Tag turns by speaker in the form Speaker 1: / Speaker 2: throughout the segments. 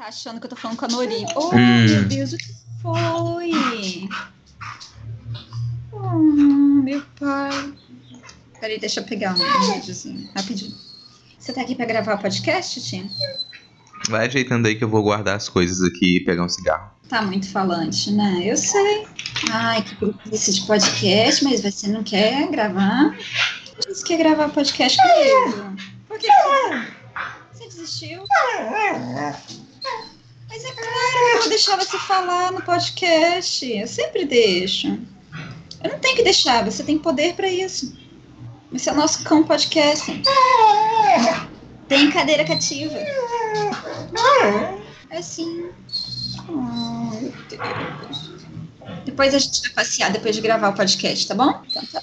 Speaker 1: tá achando que eu tô falando com a Nori. Oh,
Speaker 2: Hum.
Speaker 1: meu Deus, o que foi? Oh, meu pai. Peraí, deixa eu pegar um videozinho, rapidinho. Você tá aqui pra gravar o podcast, Tia?
Speaker 2: Vai ajeitando aí que eu vou guardar as coisas aqui e pegar um cigarro.
Speaker 1: Tá muito falante, né? Eu sei. Ai, que preguiça de podcast, mas você não quer gravar? Disse que ia gravar podcast comigo. Por que que você desistiu? Mas é claro que eu vou deixar você falar no podcast. Eu sempre deixo. Eu não tenho que deixar, você tem poder pra isso. Esse é o nosso cão podcast. Tem cadeira cativa. É sim. Meu Deus. Depois a gente vai passear depois de gravar o podcast, tá bom? Então tá.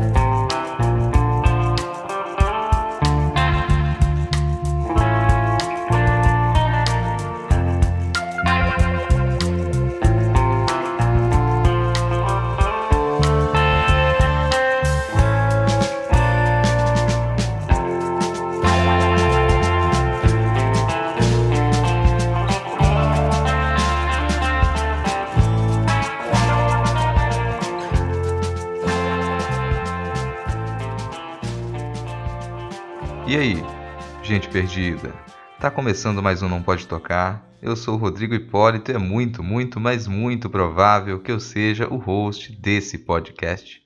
Speaker 2: E aí, gente perdida? Tá começando mais um Não Pode Tocar. Eu sou o Rodrigo Hipólito e é muito, muito, mas muito provável que eu seja o host desse podcast.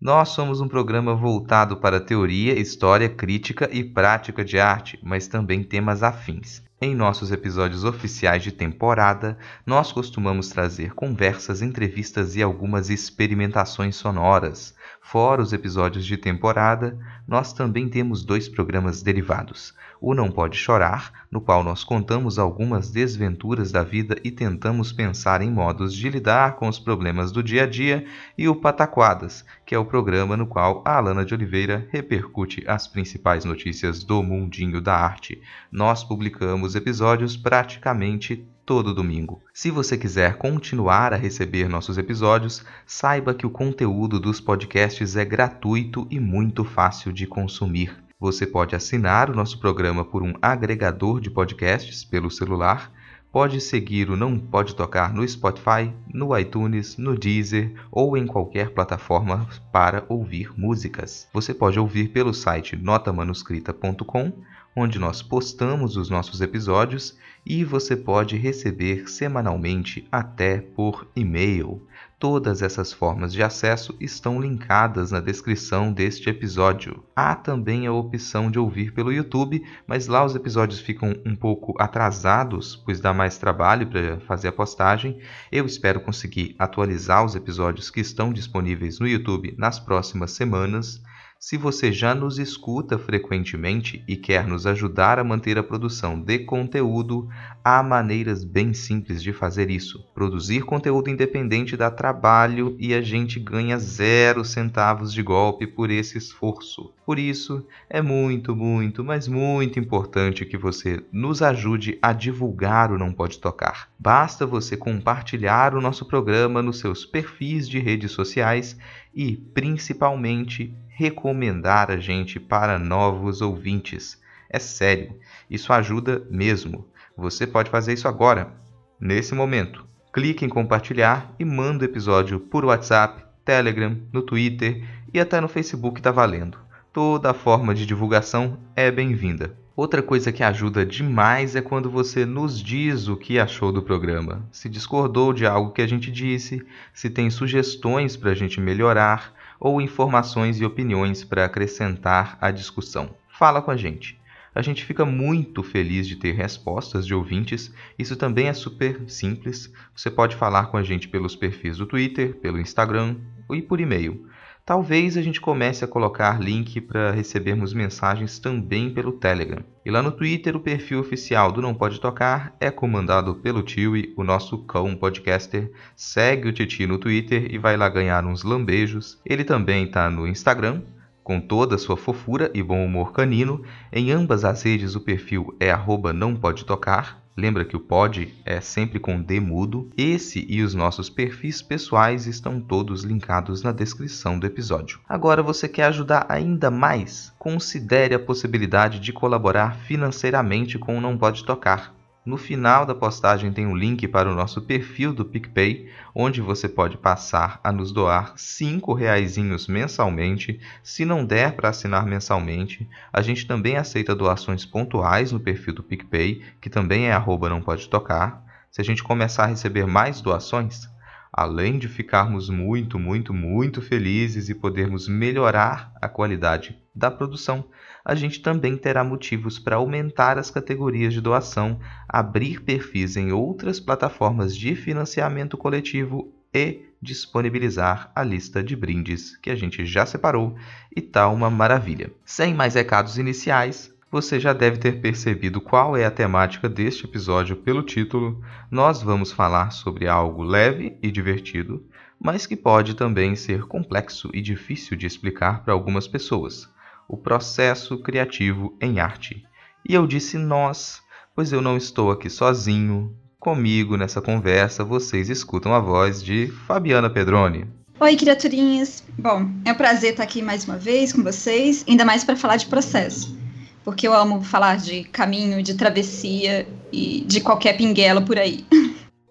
Speaker 2: Nós somos um programa voltado para teoria, história, crítica e prática de arte, mas também temas afins. Em nossos episódios oficiais de temporada, nós costumamos trazer conversas, entrevistas e algumas experimentações sonoras. Fora os episódios de temporada, nós também temos dois programas derivados. O Não Pode Chorar, no qual nós contamos algumas desventuras da vida e tentamos pensar em modos de lidar com os problemas do dia a dia, e o Pataquadas, que é o programa no qual a Alana de Oliveira repercute as principais notícias do mundinho da arte. Nós publicamos episódios praticamente todo domingo. Se você quiser continuar a receber nossos episódios, saiba que o conteúdo dos podcasts é gratuito e muito fácil de consumir. Você pode assinar o nosso programa por um agregador de podcasts pelo celular, pode seguir o Não Pode Tocar no Spotify, no iTunes, no Deezer ou em qualquer plataforma para ouvir músicas. Você pode ouvir pelo site notamanuscrita.com, onde nós postamos os nossos episódios e você pode receber semanalmente até por e-mail. Todas essas formas de acesso estão linkadas na descrição deste episódio. Há também a opção de ouvir pelo YouTube, mas lá os episódios ficam um pouco atrasados, pois dá mais trabalho para fazer a postagem. Eu espero conseguir atualizar os episódios que estão disponíveis no YouTube nas próximas semanas. Se você já nos escuta frequentemente e quer nos ajudar a manter a produção de conteúdo, há maneiras bem simples de fazer isso. Produzir conteúdo independente dá trabalho e a gente ganha zero centavos de golpe por esse esforço. Por isso, é muito, muito, mas muito importante que você nos ajude a divulgar o Não Pode Tocar. Basta você compartilhar o nosso programa nos seus perfis de redes sociais e, principalmente, recomendar a gente para novos ouvintes. É sério, isso ajuda mesmo. Você pode fazer isso agora, nesse momento. Clique em compartilhar e manda o episódio por WhatsApp, Telegram, no Twitter e até no Facebook tá valendo. Toda forma de divulgação é bem-vinda. Outra coisa que ajuda demais é quando você nos diz o que achou do programa, se discordou de algo que a gente disse, se tem sugestões para a gente melhorar ou informações e opiniões para acrescentar à discussão. Fala com a gente. A gente fica muito feliz de ter respostas de ouvintes. Isso também é super simples. Você pode falar com a gente pelos perfis do Twitter, pelo Instagram e por e-mail. Talvez a gente comece a colocar link para recebermos mensagens também pelo Telegram. E lá no Twitter, o perfil oficial do Não Pode Tocar é comandado pelo Tiwi, o nosso cão podcaster. Segue o Titi no Twitter e vai lá ganhar uns lambejos. Ele também está no Instagram, com toda a sua fofura e bom humor canino. Em ambas as redes o perfil é arroba não pode tocar. Lembra que o pod é sempre com D mudo. Esse e os nossos perfis pessoais estão todos linkados na descrição do episódio. Agora você quer ajudar ainda mais? Considere a possibilidade de colaborar financeiramente com o Não Pode Tocar. No final da postagem tem um link para o nosso perfil do PicPay, onde você pode passar a nos doar cinco reaisinhos mensalmente. Se não der para assinar mensalmente, a gente também aceita doações pontuais no perfil do PicPay, que também é arroba não pode tocar. Se a gente começar a receber mais doações, além de ficarmos muito, muito, muito felizes e podermos melhorar a qualidade da produção, a gente também terá motivos para aumentar as categorias de doação, abrir perfis em outras plataformas de financiamento coletivo e disponibilizar a lista de brindes que a gente já separou e tá uma maravilha. Sem mais recados iniciais, você já deve ter percebido qual é a temática deste episódio pelo título. Nós vamos falar sobre algo leve e divertido, mas que pode também ser complexo e difícil de explicar para algumas pessoas o processo criativo em arte. E eu disse nós, pois eu não estou aqui sozinho. Comigo nessa conversa vocês escutam a voz de Fabiana Pedroni.
Speaker 1: Oi, criaturinhas. Bom, é um prazer estar aqui mais uma vez com vocês, ainda mais para falar de processo. Porque eu amo falar de caminho, de travessia e de qualquer pinguela por aí.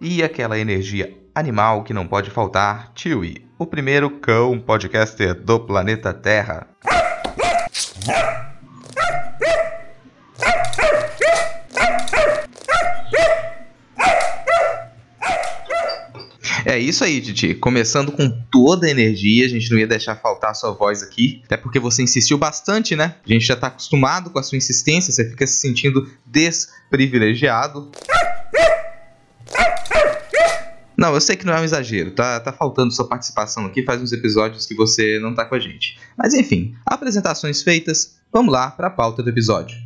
Speaker 2: E aquela energia animal que não pode faltar, Chewie, o primeiro cão podcaster do planeta Terra. É isso aí, Titi. Começando com toda a energia, a gente não ia deixar faltar a sua voz aqui, até porque você insistiu bastante, né? A gente já tá acostumado com a sua insistência, você fica se sentindo desprivilegiado. Não, eu sei que não é um exagero, tá, tá faltando sua participação aqui, faz uns episódios que você não tá com a gente. Mas enfim, apresentações feitas, vamos lá para a pauta do episódio.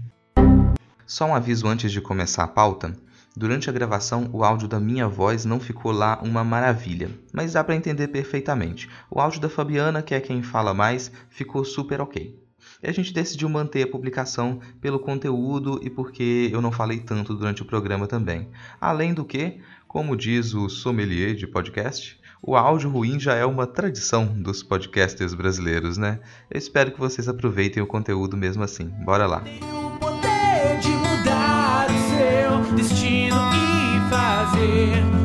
Speaker 2: Só um aviso antes de começar a pauta. Durante a gravação, o áudio da minha voz não ficou lá uma maravilha, mas dá para entender perfeitamente. O áudio da Fabiana, que é quem fala mais, ficou super ok. E a gente decidiu manter a publicação pelo conteúdo e porque eu não falei tanto durante o programa também. Além do que, como diz o sommelier de podcast, o áudio ruim já é uma tradição dos podcasters brasileiros, né? Eu espero que vocês aproveitem o conteúdo mesmo assim. Bora lá. destino e fazer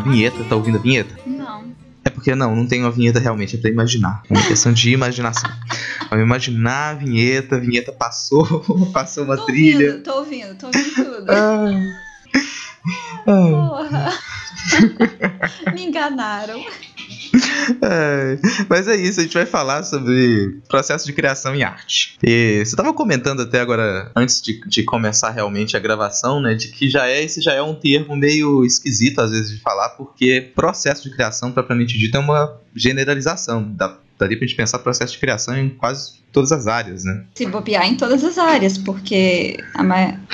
Speaker 2: vinheta. Tá ouvindo a vinheta?
Speaker 1: Não.
Speaker 2: É porque não, não tem uma vinheta realmente, é pra imaginar. É uma questão de imaginação. Vamos imaginar a vinheta, a vinheta passou, passou uma
Speaker 1: tô
Speaker 2: trilha.
Speaker 1: Ouvindo, tô ouvindo, tô ouvindo tudo. Ah. Porra. Me enganaram.
Speaker 2: É, mas é isso, a gente vai falar sobre processo de criação em arte. E você estava comentando até agora, antes de, de, começar realmente a gravação, né, de que já é esse já é um termo meio esquisito às vezes de falar, porque processo de criação, propriamente dito, é uma generalização. Da, daria pra gente pensar processo de criação em quase todas as áreas, né?
Speaker 1: Se bobear em todas as áreas, porque,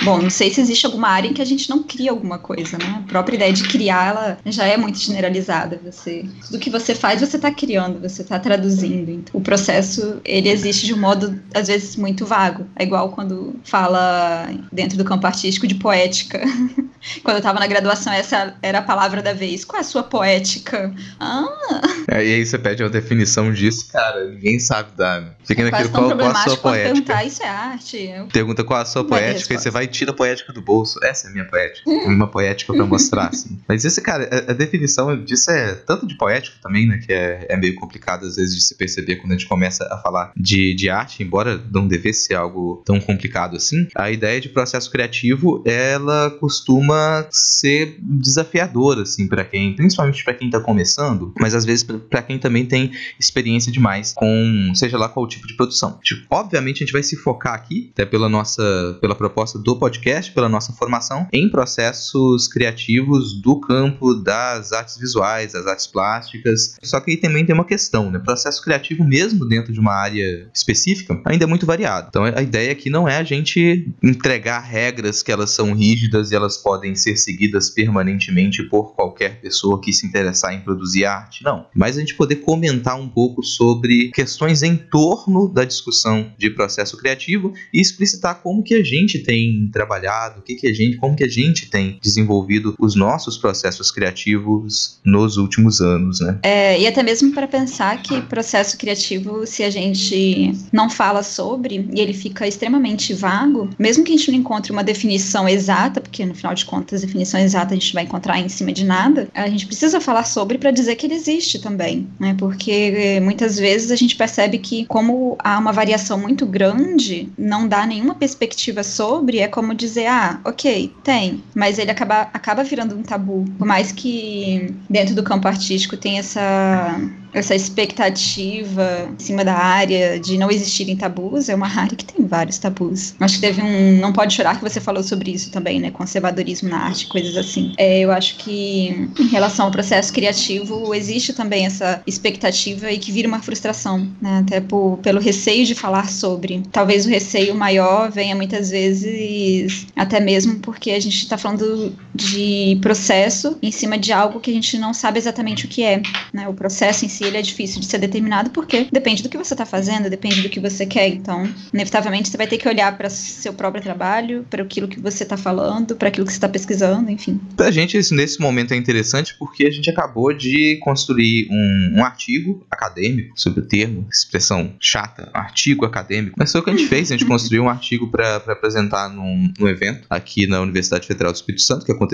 Speaker 1: bom, não sei se existe alguma área em que a gente não cria alguma coisa, né? A própria ideia de criar, ela já é muito generalizada. Você, tudo que você faz, você está criando, você está traduzindo. Então, o processo, ele existe de um modo, às vezes, muito vago. É igual quando fala dentro do campo artístico de poética. quando eu estava na graduação, essa era a palavra da vez. Qual é a sua poética? Ah!
Speaker 2: É, e aí você pede uma definição disso, cara, ninguém sabe dar. Fica naquele qual, qual a sua poética.
Speaker 1: Isso é arte.
Speaker 2: Pergunta qual a sua não poética e você vai e tira a poética do bolso. Essa é a minha poética. uma poética para mostrar, assim. Mas esse, cara, a, a, definição disso é tanto de poética também, né? Que é, é meio complicado às vezes de se perceber quando a gente começa a falar de, de arte, embora não devesse ser algo tão complicado assim. A ideia de processo criativo, ela costuma ser desafiador assim para quem, principalmente para quem tá começando, mas às vezes para quem também tem experiência demais com seja lá qual tipo de produção. Tipo, obviamente a gente vai se focar aqui, até pela nossa pela proposta do podcast, pela nossa formação em processos criativos do campo das artes visuais, das artes plásticas. Só que aí também tem uma questão, né? Processo criativo mesmo dentro de uma área específica ainda é muito variado. Então a ideia aqui não é a gente entregar regras que elas são rígidas e elas podem ser seguidas permanentemente por qualquer pessoa que se interessar em produzir arte, não. Mas a gente poder comentar um pouco sobre questões em torno da discussão de processo criativo e explicitar como que a gente tem trabalhado, o que que a gente, como que a gente tem desenvolvido os nossos processos criativos nos últimos anos, né?
Speaker 1: É, e até mesmo para pensar que processo criativo, se a gente não fala sobre e ele fica extremamente vago, mesmo que a gente não encontre uma definição exata, porque no final de contas, definição exata a gente vai encontrar em cima de nada, a gente precisa falar sobre para dizer que ele existe também, né? Porque eh, muitas vezes a gente percebe que, como uma variação muito grande, não dá nenhuma perspectiva sobre, é como dizer, ah, ok, tem, mas ele acaba, acaba virando um tabu. Por mais que dentro do campo artístico tem essa essa expectativa em cima da área de não existirem tabus, é uma área que tem vários tabus. Acho que teve um Não Pode Chorar que você falou sobre isso também, né? Conservadorismo na arte, coisas assim. É, eu acho que em relação ao processo criativo, existe também essa expectativa e que vira uma frustração, né? Até por, pelo receio de falar sobre. Talvez o receio maior venha muitas vezes até mesmo porque a gente está falando de processo em cima de algo que a gente não sabe exatamente o que é, né? O processo em si ele é difícil de ser determinado porque depende do que você está fazendo, depende do que você quer. Então, inevitavelmente, você vai ter que olhar para seu próprio trabalho, para aquilo que você está falando, para aquilo que você está pesquisando, enfim.
Speaker 2: Pra gente, isso nesse momento é interessante porque a gente acabou de construir um, um artigo acadêmico sobre o termo, expressão chata, artigo acadêmico. Mas foi o que a gente fez, a gente construiu um artigo para apresentar num, num evento aqui na Universidade Federal do Espírito Santo, que aconteceu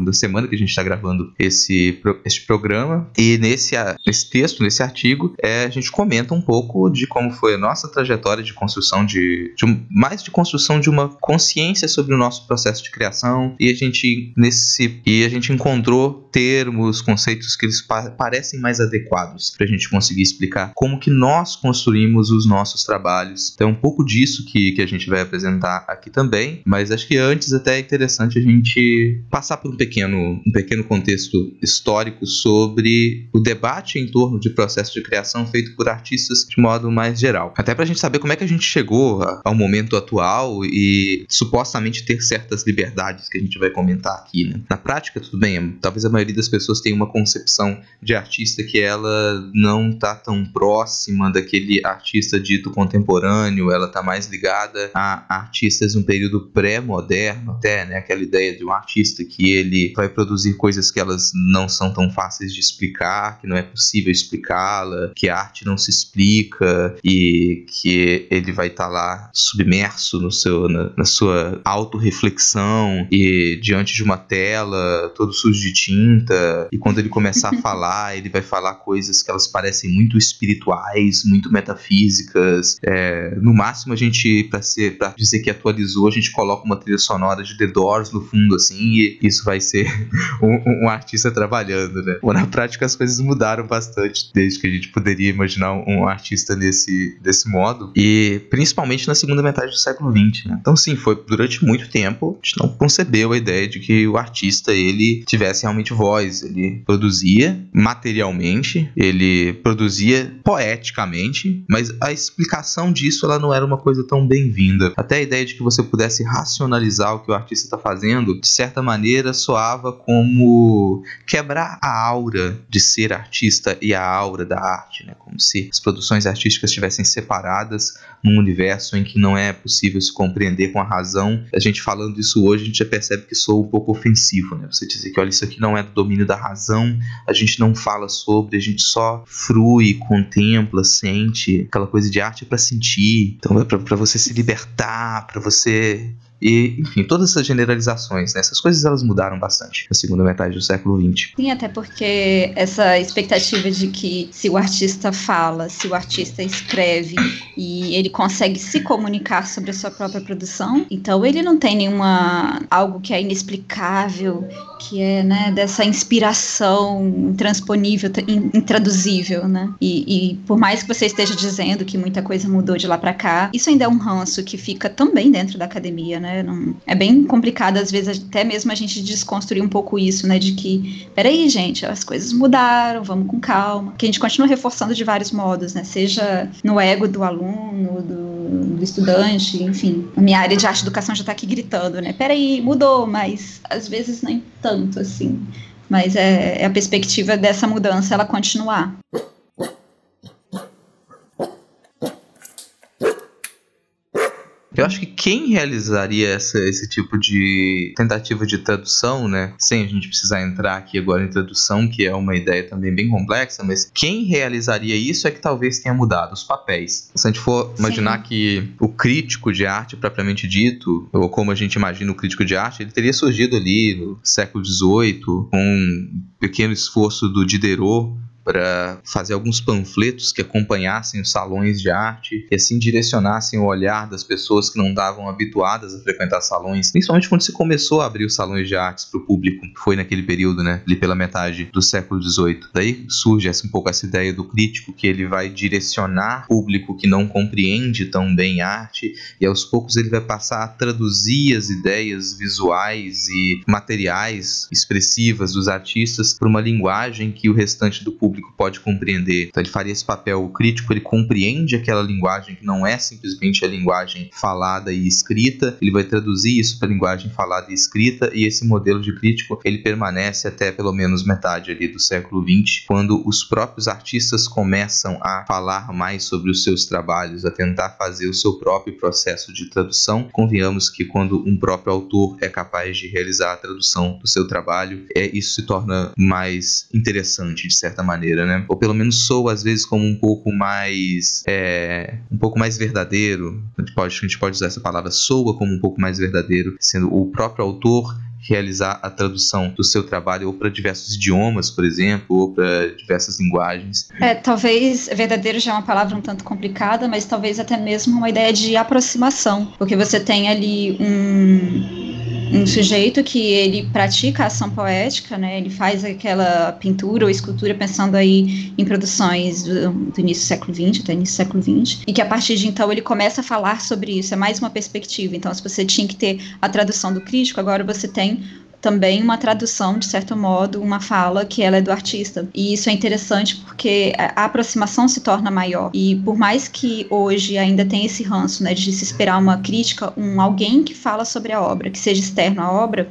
Speaker 2: na semana que a gente está gravando esse, esse programa. E nesse, nesse texto, nesse artigo, é, a gente comenta um pouco de como foi a nossa trajetória de construção de, de mais de construção de uma consciência sobre o nosso processo de criação e a gente nesse e a gente encontrou termos, conceitos que eles pa parecem mais adequados para a gente conseguir explicar como que nós construímos os nossos trabalhos. Então é um pouco disso que, que a gente vai apresentar aqui também, mas acho que antes até é interessante a gente passar por um pequeno, um pequeno contexto histórico sobre o debate em torno de processo de criação feito por artistas de modo mais geral. Até pra gente saber como é que a gente chegou ao momento atual e supostamente ter certas liberdades que a gente vai comentar aqui, né? Na prática, tudo bem, talvez a maioria das pessoas tenha uma concepção de artista que ela não tá tão próxima daquele artista dito contemporâneo, ela tá mais ligada a artistas um período pré-moderno, até, né? Aquela ideia de um artista que ele vai produzir coisas que elas não são tão fáceis de explicar, que não é possível explicá-la, que a arte não se explica e que ele vai estar tá lá submerso no seu, na, na sua autorreflexão e diante de uma tela todo sujo de tinta e quando ele começar a falar ele vai falar coisas que elas parecem muito espirituais, muito metafísicas. É, no máximo a gente para dizer que atualizou a gente coloca uma trilha sonora de The Doors no fundo assim e isso vai ser um, um artista trabalhando, né? Bom, na prática as coisas mudaram bastante desde que a gente poderia imaginar um artista desse, desse modo, e principalmente na segunda metade do século XX. Né? Então, sim, foi durante muito tempo a gente não concebeu a ideia de que o artista ele tivesse realmente voz. Ele produzia materialmente, ele produzia poeticamente, mas a explicação disso ela não era uma coisa tão bem-vinda. Até a ideia de que você pudesse racionalizar o que o artista está fazendo, de certa maneira soava como quebrar a aura de ser artista e a aura da arte, né? como se as produções artísticas estivessem separadas num universo em que não é possível se compreender com a razão. A gente falando isso hoje, a gente já percebe que sou um pouco ofensivo, né? Você dizer que olha, isso aqui não é do domínio da razão, a gente não fala sobre, a gente só frui, contempla, sente. Aquela coisa de arte é para sentir, então é para você se libertar, para você e, enfim, todas essas generalizações, né? essas coisas elas mudaram bastante na segunda metade do século XX.
Speaker 1: Sim, até porque essa expectativa de que se o artista fala, se o artista escreve e ele consegue se comunicar sobre a sua própria produção, então ele não tem nenhuma algo que é inexplicável, que é né, dessa inspiração intransponível, intraduzível, né? E, e por mais que você esteja dizendo que muita coisa mudou de lá para cá, isso ainda é um ranço que fica também dentro da academia, né? Não, é bem complicado às vezes até mesmo a gente desconstruir um pouco isso, né? De que, peraí, gente, as coisas mudaram, vamos com calma. Que a gente continua reforçando de vários modos, né? Seja no ego do aluno, do, do estudante, enfim. A minha área de arte e educação já tá aqui gritando, né? Peraí, mudou, mas às vezes nem tanto, assim. Mas é, é a perspectiva dessa mudança ela continuar.
Speaker 2: Eu acho que quem realizaria essa, esse tipo de tentativa de tradução, né, sem a gente precisar entrar aqui agora em tradução, que é uma ideia também bem complexa, mas quem realizaria isso é que talvez tenha mudado os papéis. Se a gente for imaginar Sim. que o crítico de arte propriamente dito, ou como a gente imagina o crítico de arte, ele teria surgido ali no século XVIII, com um pequeno esforço do Diderot para fazer alguns panfletos que acompanhassem os salões de arte e assim direcionassem o olhar das pessoas que não estavam habituadas a frequentar salões, principalmente quando se começou a abrir os salões de artes para o público, foi naquele período, né, ali pela metade do século XVIII. Daí surge um pouco essa ideia do crítico que ele vai direcionar público que não compreende tão bem arte e aos poucos ele vai passar a traduzir as ideias visuais e materiais expressivas dos artistas para uma linguagem que o restante do público público pode compreender. Então ele faria esse papel crítico, ele compreende aquela linguagem que não é simplesmente a linguagem falada e escrita, ele vai traduzir isso para a linguagem falada e escrita, e esse modelo de crítico ele permanece até pelo menos metade ali do século XX, quando os próprios artistas começam a falar mais sobre os seus trabalhos, a tentar fazer o seu próprio processo de tradução. Convenhamos que quando um próprio autor é capaz de realizar a tradução do seu trabalho, é, isso se torna mais interessante de certa maneira maneira, né? Ou pelo menos soa às vezes como um pouco mais é, um pouco mais verdadeiro. A gente, pode, a gente pode usar essa palavra soa como um pouco mais verdadeiro, sendo o próprio autor realizar a tradução do seu trabalho ou para diversos idiomas, por exemplo, ou para diversas linguagens.
Speaker 1: É, talvez verdadeiro já é uma palavra um tanto complicada, mas talvez até mesmo uma ideia de aproximação, porque você tem ali um um sujeito que ele pratica a ação poética, né? Ele faz aquela pintura ou escultura pensando aí em produções do, do início do século XX até início do século XX, e que a partir de então ele começa a falar sobre isso. É mais uma perspectiva. Então, se você tinha que ter a tradução do crítico, agora você tem também uma tradução, de certo modo, uma fala que ela é do artista. E isso é interessante porque a aproximação se torna maior. E por mais que hoje ainda tenha esse ranço, né, de se esperar uma crítica, um alguém que fala sobre a obra, que seja externo à obra,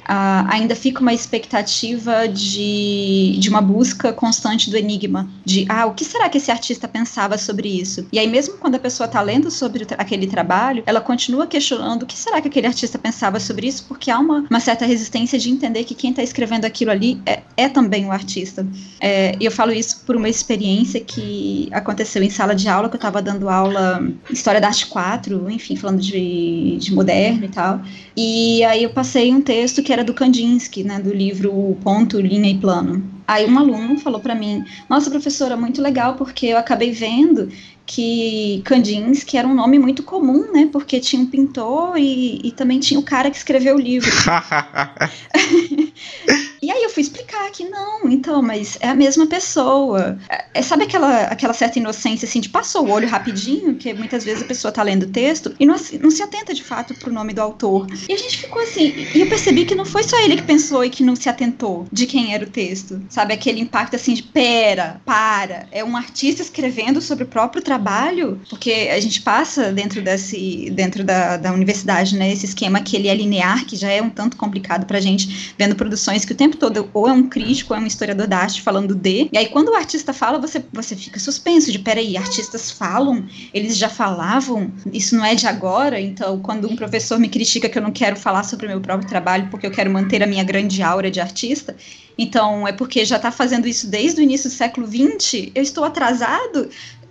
Speaker 1: ainda fica uma expectativa de, de uma busca constante do enigma, de, ah, o que será que esse artista pensava sobre isso? E aí mesmo quando a pessoa está lendo sobre aquele trabalho, ela continua questionando o que será que aquele artista pensava sobre isso, porque há uma, uma certa resistência de entender que quem está escrevendo aquilo ali é, é também o artista. É, e eu falo isso por uma experiência que aconteceu em sala de aula, que eu estava dando aula História da Arte 4, enfim, falando de, de moderno e tal. E aí eu passei um texto que era do Kandinsky, né, do livro Ponto, Linha e Plano. Aí um aluno falou para mim: Nossa, professora, muito legal, porque eu acabei vendo que Kandinsky era um nome muito comum, né? Porque tinha um pintor e, e também tinha o cara que escreveu o livro. E aí eu fui explicar que não, então, mas é a mesma pessoa. É, é, sabe aquela, aquela certa inocência, assim, de passou o olho rapidinho, que muitas vezes a pessoa tá lendo o texto e não, não se atenta de fato pro nome do autor. E a gente ficou assim, e eu percebi que não foi só ele que pensou e que não se atentou de quem era o texto. Sabe, aquele impacto assim de pera, para, é um artista escrevendo sobre o próprio trabalho, porque a gente passa dentro desse, dentro da, da universidade, né, esse esquema que ele é linear, que já é um tanto complicado pra gente, vendo produções que o tempo tempo todo ou é um crítico, ou é um historiador da arte falando de. E aí, quando o artista fala, você, você fica suspenso de peraí, artistas falam, eles já falavam, isso não é de agora. Então, quando um professor me critica que eu não quero falar sobre o meu próprio trabalho porque eu quero manter a minha grande aura de artista, então é porque já está fazendo isso desde o início do século XX, eu estou atrasado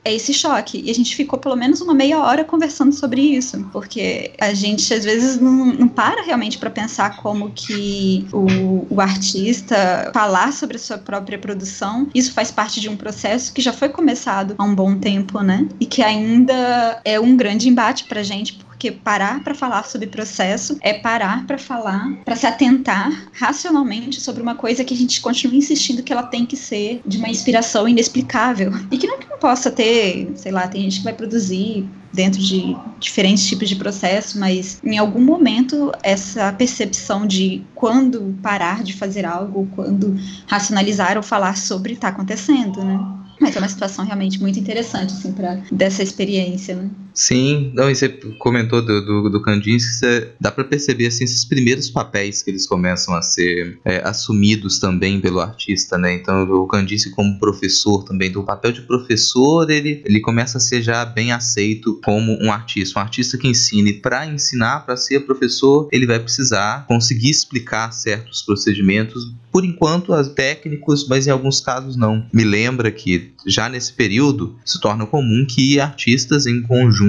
Speaker 1: é esse choque. E a gente ficou pelo menos uma meia hora conversando sobre isso, porque a gente às vezes não, não para realmente para pensar como que o, o artista falar sobre a sua própria produção, isso faz parte de um processo que já foi começado há um bom tempo, né? E que ainda é um grande embate pra gente, porque parar para falar sobre processo é parar para falar, para se atentar racionalmente sobre uma coisa que a gente continua insistindo que ela tem que ser de uma inspiração inexplicável e que não, que não possa ter, sei lá, tem gente que vai produzir dentro de diferentes tipos de processo, mas em algum momento essa percepção de quando parar de fazer algo, quando racionalizar ou falar sobre está acontecendo, né? Mas é uma situação realmente muito interessante, assim, para dessa experiência, né?
Speaker 2: Sim, não, e você comentou do, do, do Kandinsky, dá para perceber assim, esses primeiros papéis que eles começam a ser é, assumidos também pelo artista, né? Então o Kandinsky como professor também, do papel de professor, ele, ele começa a ser já bem aceito como um artista, um artista que ensine para ensinar, para ser professor, ele vai precisar conseguir explicar certos procedimentos por enquanto, as técnicos, mas em alguns casos não. Me lembra que já nesse período se torna comum que artistas em conjunto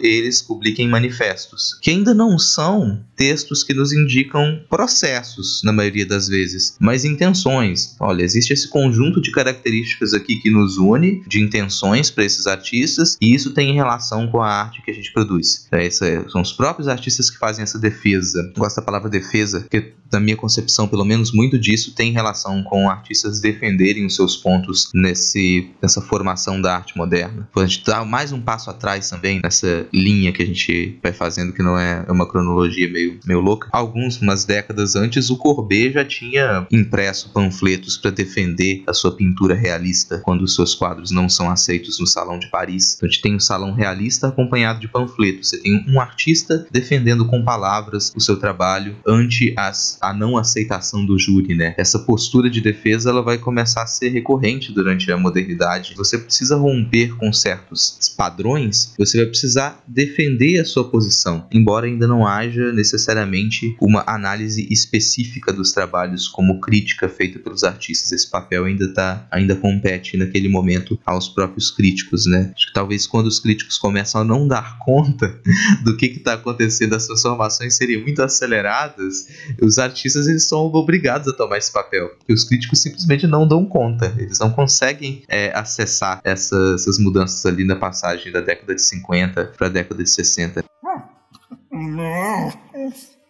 Speaker 2: eles publiquem manifestos, que ainda não são textos que nos indicam processos na maioria das vezes, mas intenções. Olha, existe esse conjunto de características aqui que nos une, de intenções para esses artistas, e isso tem relação com a arte que a gente produz. É, é, são os próprios artistas que fazem essa defesa. gosto da palavra defesa, porque na minha concepção, pelo menos muito disso tem relação com artistas defenderem os seus pontos nesse, nessa formação da arte moderna. A gente dá mais um passo atrás também nessa linha que a gente vai fazendo, que não é uma cronologia meio, meio louca. Alguns, umas décadas antes, o Courbet já tinha impresso panfletos para defender a sua pintura realista quando os seus quadros não são aceitos no Salão de Paris. Então a gente tem um salão realista acompanhado de panfletos. Você tem um artista defendendo com palavras o seu trabalho ante as, a não aceitação do júri, né? Essa postura de defesa ela vai começar a ser recorrente durante a modernidade. Você precisa romper com certos padrões, você vai precisar defender a sua posição, embora ainda não haja necessariamente uma análise específica dos trabalhos como crítica feita pelos artistas. Esse papel ainda tá, ainda compete naquele momento aos próprios críticos, né? Acho que talvez quando os críticos começam a não dar conta do que está acontecendo, as transformações seriam muito aceleradas, os artistas eles são obrigados a tomar esse papel, porque os críticos simplesmente não dão conta, eles não conseguem é, acessar essa, essas mudanças ali na passagem da década de 50 para a década de 60.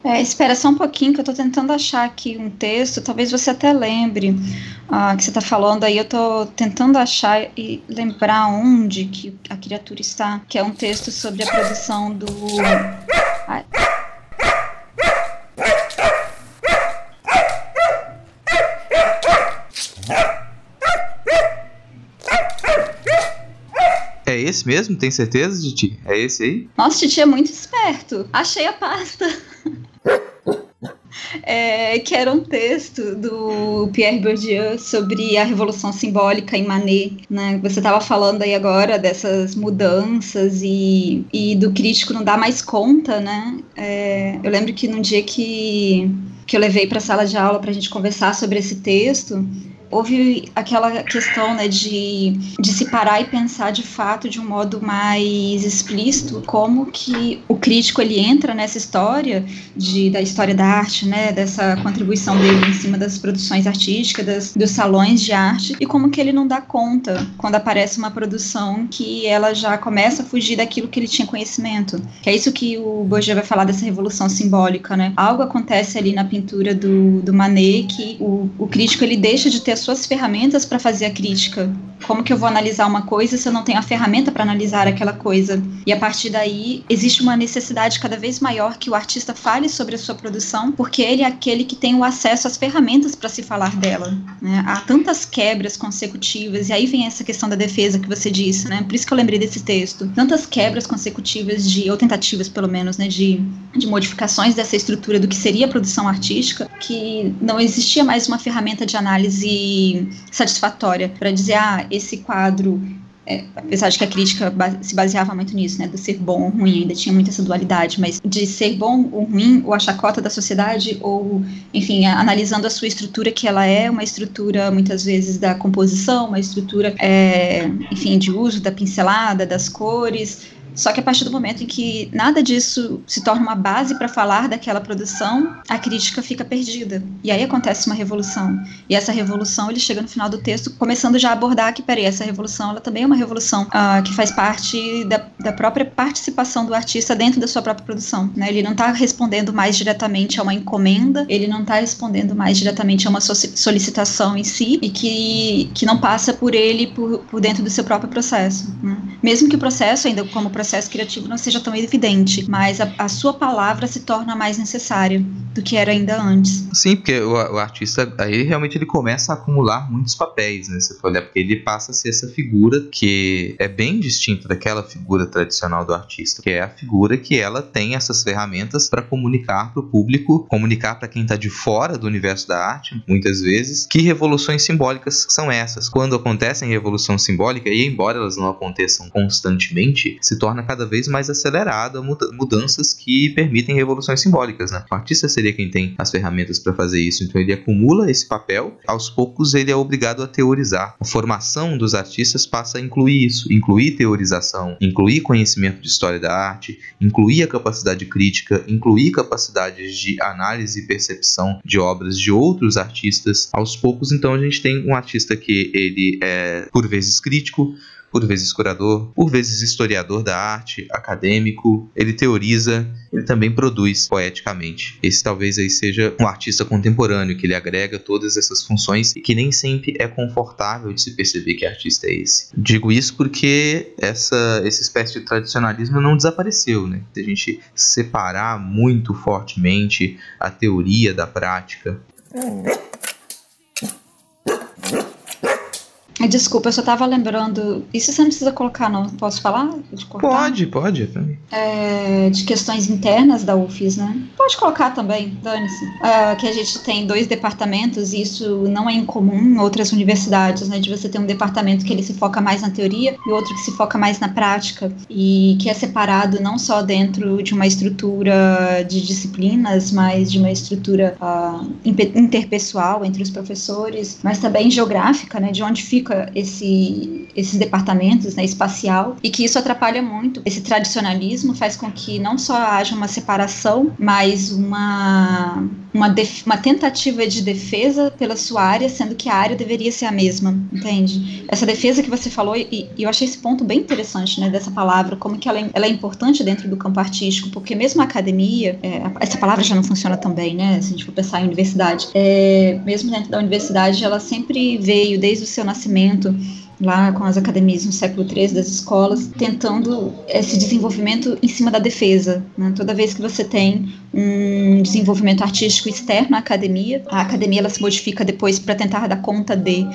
Speaker 1: É, espera só um pouquinho que eu estou tentando achar aqui um texto, talvez você até lembre uh, que você está falando aí, eu estou tentando achar e lembrar onde que a criatura está, que é um texto sobre a produção do...
Speaker 2: esse mesmo? Tem certeza, Titi? É esse aí?
Speaker 1: Nossa, Titi é muito esperto. Achei a pasta. É, que era um texto do Pierre Bourdieu sobre a revolução simbólica em Manet. Né? Você estava falando aí agora dessas mudanças e, e do crítico não dar mais conta, né? É, eu lembro que num dia que, que eu levei para a sala de aula para a gente conversar sobre esse texto, houve aquela questão né, de, de se parar e pensar de fato de um modo mais explícito como que o crítico ele entra nessa história de, da história da arte, né, dessa contribuição dele em cima das produções artísticas, das, dos salões de arte e como que ele não dá conta quando aparece uma produção que ela já começa a fugir daquilo que ele tinha conhecimento. Que é isso que o Bourdieu vai falar dessa revolução simbólica, né? Algo acontece ali na pintura do, do Manet que o, o crítico ele deixa de ter suas ferramentas para fazer a crítica. Como que eu vou analisar uma coisa se eu não tenho a ferramenta para analisar aquela coisa? E a partir daí, existe uma necessidade cada vez maior que o artista fale sobre a sua produção, porque ele é aquele que tem o acesso às ferramentas para se falar dela. Né? Há tantas quebras consecutivas, e aí vem essa questão da defesa que você disse, né? Por isso que eu lembrei desse texto. Tantas quebras consecutivas de, ou tentativas pelo menos, né, de, de modificações dessa estrutura do que seria a produção artística, que não existia mais uma ferramenta de análise satisfatória para dizer, ah, esse quadro é, apesar de que a crítica se baseava muito nisso, né, do ser bom ou ruim, ainda tinha muito essa dualidade, mas de ser bom ou ruim, ou a chacota da sociedade, ou, enfim, analisando a sua estrutura, que ela é uma estrutura, muitas vezes, da composição, uma estrutura, é, enfim, de uso da pincelada, das cores, só que a partir do momento em que nada disso se torna uma base para falar daquela produção, a crítica fica perdida. E aí acontece uma revolução. E essa revolução, ele chega no final do texto começando já a abordar que, peraí, essa revolução, ela também é uma revolução uh, que faz parte da, da, própria participação do artista dentro da sua própria produção. Né? Ele não está respondendo mais diretamente a uma encomenda, ele não está respondendo mais diretamente a uma solicitação em si, e que, que não passa por ele por, por dentro do seu próprio processo. Né? Mesmo que o processo, ainda como processo criativo não seja tão evidente, mas a, a sua palavra se torna mais necessária do que era ainda antes.
Speaker 2: Sim, porque o, o, artista aí realmente ele começa a acumular muitos papéis, né? Você olhar, porque ele passa a ser essa figura que é bem distinta daquela figura tradicional do artista, que é a figura que ela tem essas ferramentas para comunicar para o público, comunicar para quem está de fora do universo da arte, muitas vezes, que revoluções simbólicas são essas. Quando acontecem revolução simbólica, e embora elas não aconteçam constantemente, se torna torna cada vez mais acelerada mudanças que permitem revoluções simbólicas. Né? O artista seria quem tem as ferramentas para fazer isso, então ele acumula esse papel, aos poucos ele é obrigado a teorizar. A formação dos artistas passa a incluir isso, incluir teorização, incluir conhecimento de história da arte, incluir a capacidade crítica, incluir capacidades de análise e percepção de obras de outros artistas. Aos poucos, então, a gente tem um artista que ele é por vezes crítico, por vezes curador, por vezes historiador da arte, acadêmico, ele teoriza, ele também produz poeticamente. Esse talvez aí seja um artista contemporâneo que ele agrega todas essas funções e que nem sempre é confortável de se perceber que artista é esse. Digo isso porque essa, essa espécie de tradicionalismo não desapareceu, né? Se a gente separar muito fortemente a teoria da prática,
Speaker 1: Desculpa, eu só tava lembrando. Isso você não precisa colocar, não. Posso falar?
Speaker 2: Pode, pode.
Speaker 1: É, de questões internas da UFIS, né? Pode colocar também, dane-se. É, que a gente tem dois departamentos, e isso não é incomum em outras universidades, né? De você ter um departamento que ele se foca mais na teoria e outro que se foca mais na prática. E que é separado não só dentro de uma estrutura de disciplinas, mas de uma estrutura uh, interpessoal entre os professores, mas também geográfica, né? De onde fica esse, esses departamentos né, espacial e que isso atrapalha muito. Esse tradicionalismo faz com que não só haja uma separação, mas uma, uma, uma tentativa de defesa pela sua área, sendo que a área deveria ser a mesma, entende? Essa defesa que você falou, e, e eu achei esse ponto bem interessante, né, dessa palavra, como que ela, é, ela é importante dentro do campo artístico, porque mesmo a academia, é, essa palavra já não funciona tão bem, né, se a gente for pensar em universidade, é, mesmo dentro da universidade, ela sempre veio, desde o seu nascimento, lá com as academias no século XIII das escolas, tentando esse desenvolvimento em cima da defesa. Né? Toda vez que você tem um desenvolvimento artístico externo à academia, a academia ela se modifica depois para tentar dar conta de,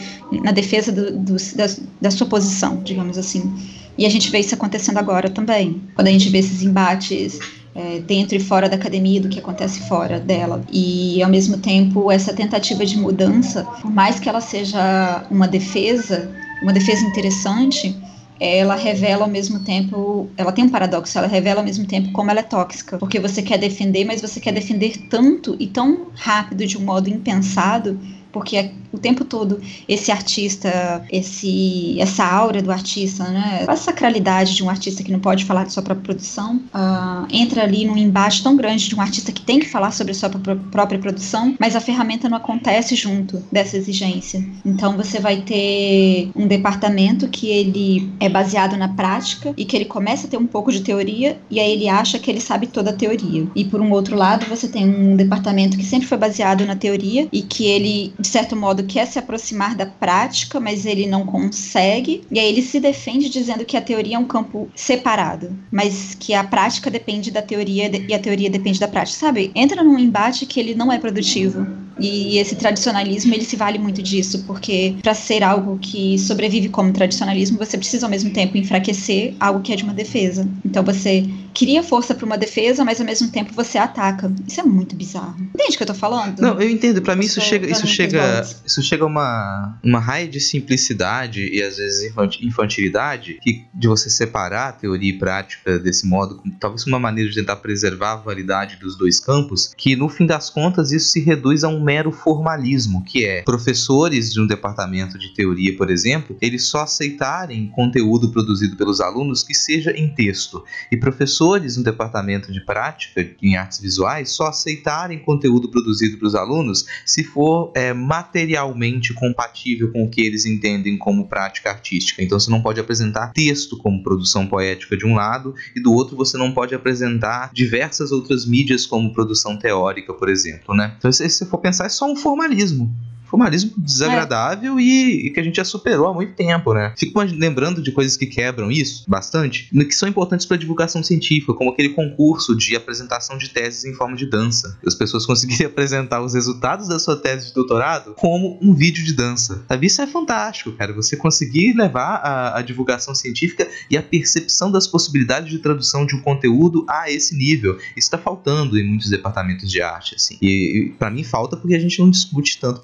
Speaker 1: na defesa do, do, da, da sua posição, digamos assim. E a gente vê isso acontecendo agora também, quando a gente vê esses embates é, dentro e fora da academia do que acontece fora dela. E, ao mesmo tempo, essa tentativa de mudança, por mais que ela seja uma defesa, uma defesa interessante, ela revela ao mesmo tempo, ela tem um paradoxo, ela revela ao mesmo tempo como ela é tóxica, porque você quer defender, mas você quer defender tanto e tão rápido de um modo impensado porque é o tempo todo esse artista, esse essa aura do artista, né, a sacralidade de um artista que não pode falar de sua própria produção, uh, entra ali num embate tão grande de um artista que tem que falar sobre sua própria produção, mas a ferramenta não acontece junto dessa exigência. Então você vai ter um departamento que ele é baseado na prática e que ele começa a ter um pouco de teoria e aí ele acha que ele sabe toda a teoria. E por um outro lado, você tem um departamento que sempre foi baseado na teoria e que ele de certo modo, quer se aproximar da prática, mas ele não consegue. E aí ele se defende dizendo que a teoria é um campo separado, mas que a prática depende da teoria e a teoria depende da prática, sabe? Entra num embate que ele não é produtivo. E esse tradicionalismo, ele se vale muito disso, porque para ser algo que sobrevive como tradicionalismo, você precisa ao mesmo tempo enfraquecer algo que é de uma defesa. Então você cria força para uma defesa, mas ao mesmo tempo você ataca. Isso é muito bizarro. Entende o que eu tô falando?
Speaker 2: Não, eu entendo. Para mim isso chega, isso chega, isso chega a uma uma raia de simplicidade e às vezes infantilidade que de você separar a teoria e prática desse modo, talvez uma maneira de tentar preservar a validade dos dois campos, que no fim das contas isso se reduz a um mero formalismo, que é professores de um departamento de teoria, por exemplo, eles só aceitarem conteúdo produzido pelos alunos que seja em texto, e professores no departamento de prática em artes visuais só aceitarem conteúdo produzido pelos alunos se for é, materialmente compatível com o que eles entendem como prática artística. Então você não pode apresentar texto como produção poética de um lado e do outro você não pode apresentar diversas outras mídias como produção teórica, por exemplo, né? Então se você for pensar é só um formalismo formalismo desagradável é. e, e, que a gente já superou há muito tempo, né? Fico lembrando de coisas que quebram isso bastante, que são importantes para divulgação científica, como aquele concurso de apresentação de teses em forma de dança. As pessoas conseguirem apresentar os resultados da sua tese de doutorado como um vídeo de dança. Sabe? Isso é fantástico, cara. Você conseguir levar a, a divulgação científica e a percepção das possibilidades de tradução de um conteúdo a esse nível. Isso está faltando em muitos departamentos de arte, assim. E, e para mim falta porque a gente não discute tanto o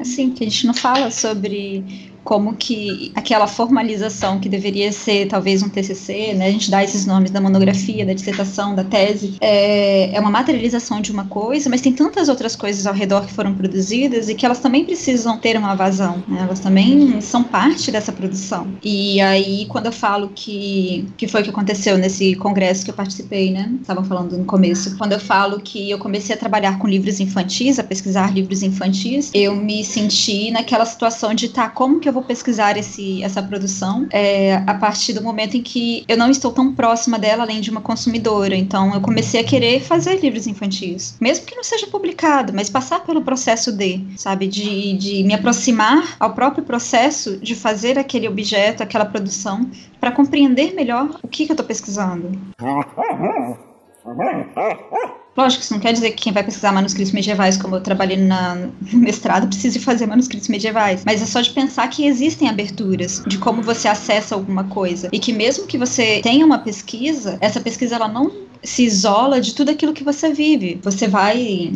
Speaker 1: Assim, que a gente não fala sobre como que aquela formalização que deveria ser talvez um TCC, né, a gente dá esses nomes da monografia, da dissertação, da tese, é, é uma materialização de uma coisa, mas tem tantas outras coisas ao redor que foram produzidas e que elas também precisam ter uma vazão, né, elas também são parte dessa produção. E aí, quando eu falo que, que foi o que aconteceu nesse congresso que eu participei, né, estavam falando no começo, quando eu falo que eu comecei a trabalhar com livros infantis, a pesquisar livros infantis, eu me senti naquela situação de, tá, como que eu vou pesquisar esse, essa produção é, a partir do momento em que eu não estou tão próxima dela além de uma consumidora. Então eu comecei a querer fazer livros infantis, mesmo que não seja publicado, mas passar pelo processo de, sabe, de, de me aproximar ao próprio processo de fazer aquele objeto, aquela produção, para compreender melhor o que, que eu estou pesquisando. Lógico, isso não quer dizer que quem vai pesquisar manuscritos medievais, como eu trabalhei na, no mestrado, precise fazer manuscritos medievais. Mas é só de pensar que existem aberturas de como você acessa alguma coisa. E que mesmo que você tenha uma pesquisa, essa pesquisa ela não se isola de tudo aquilo que você vive. Você vai.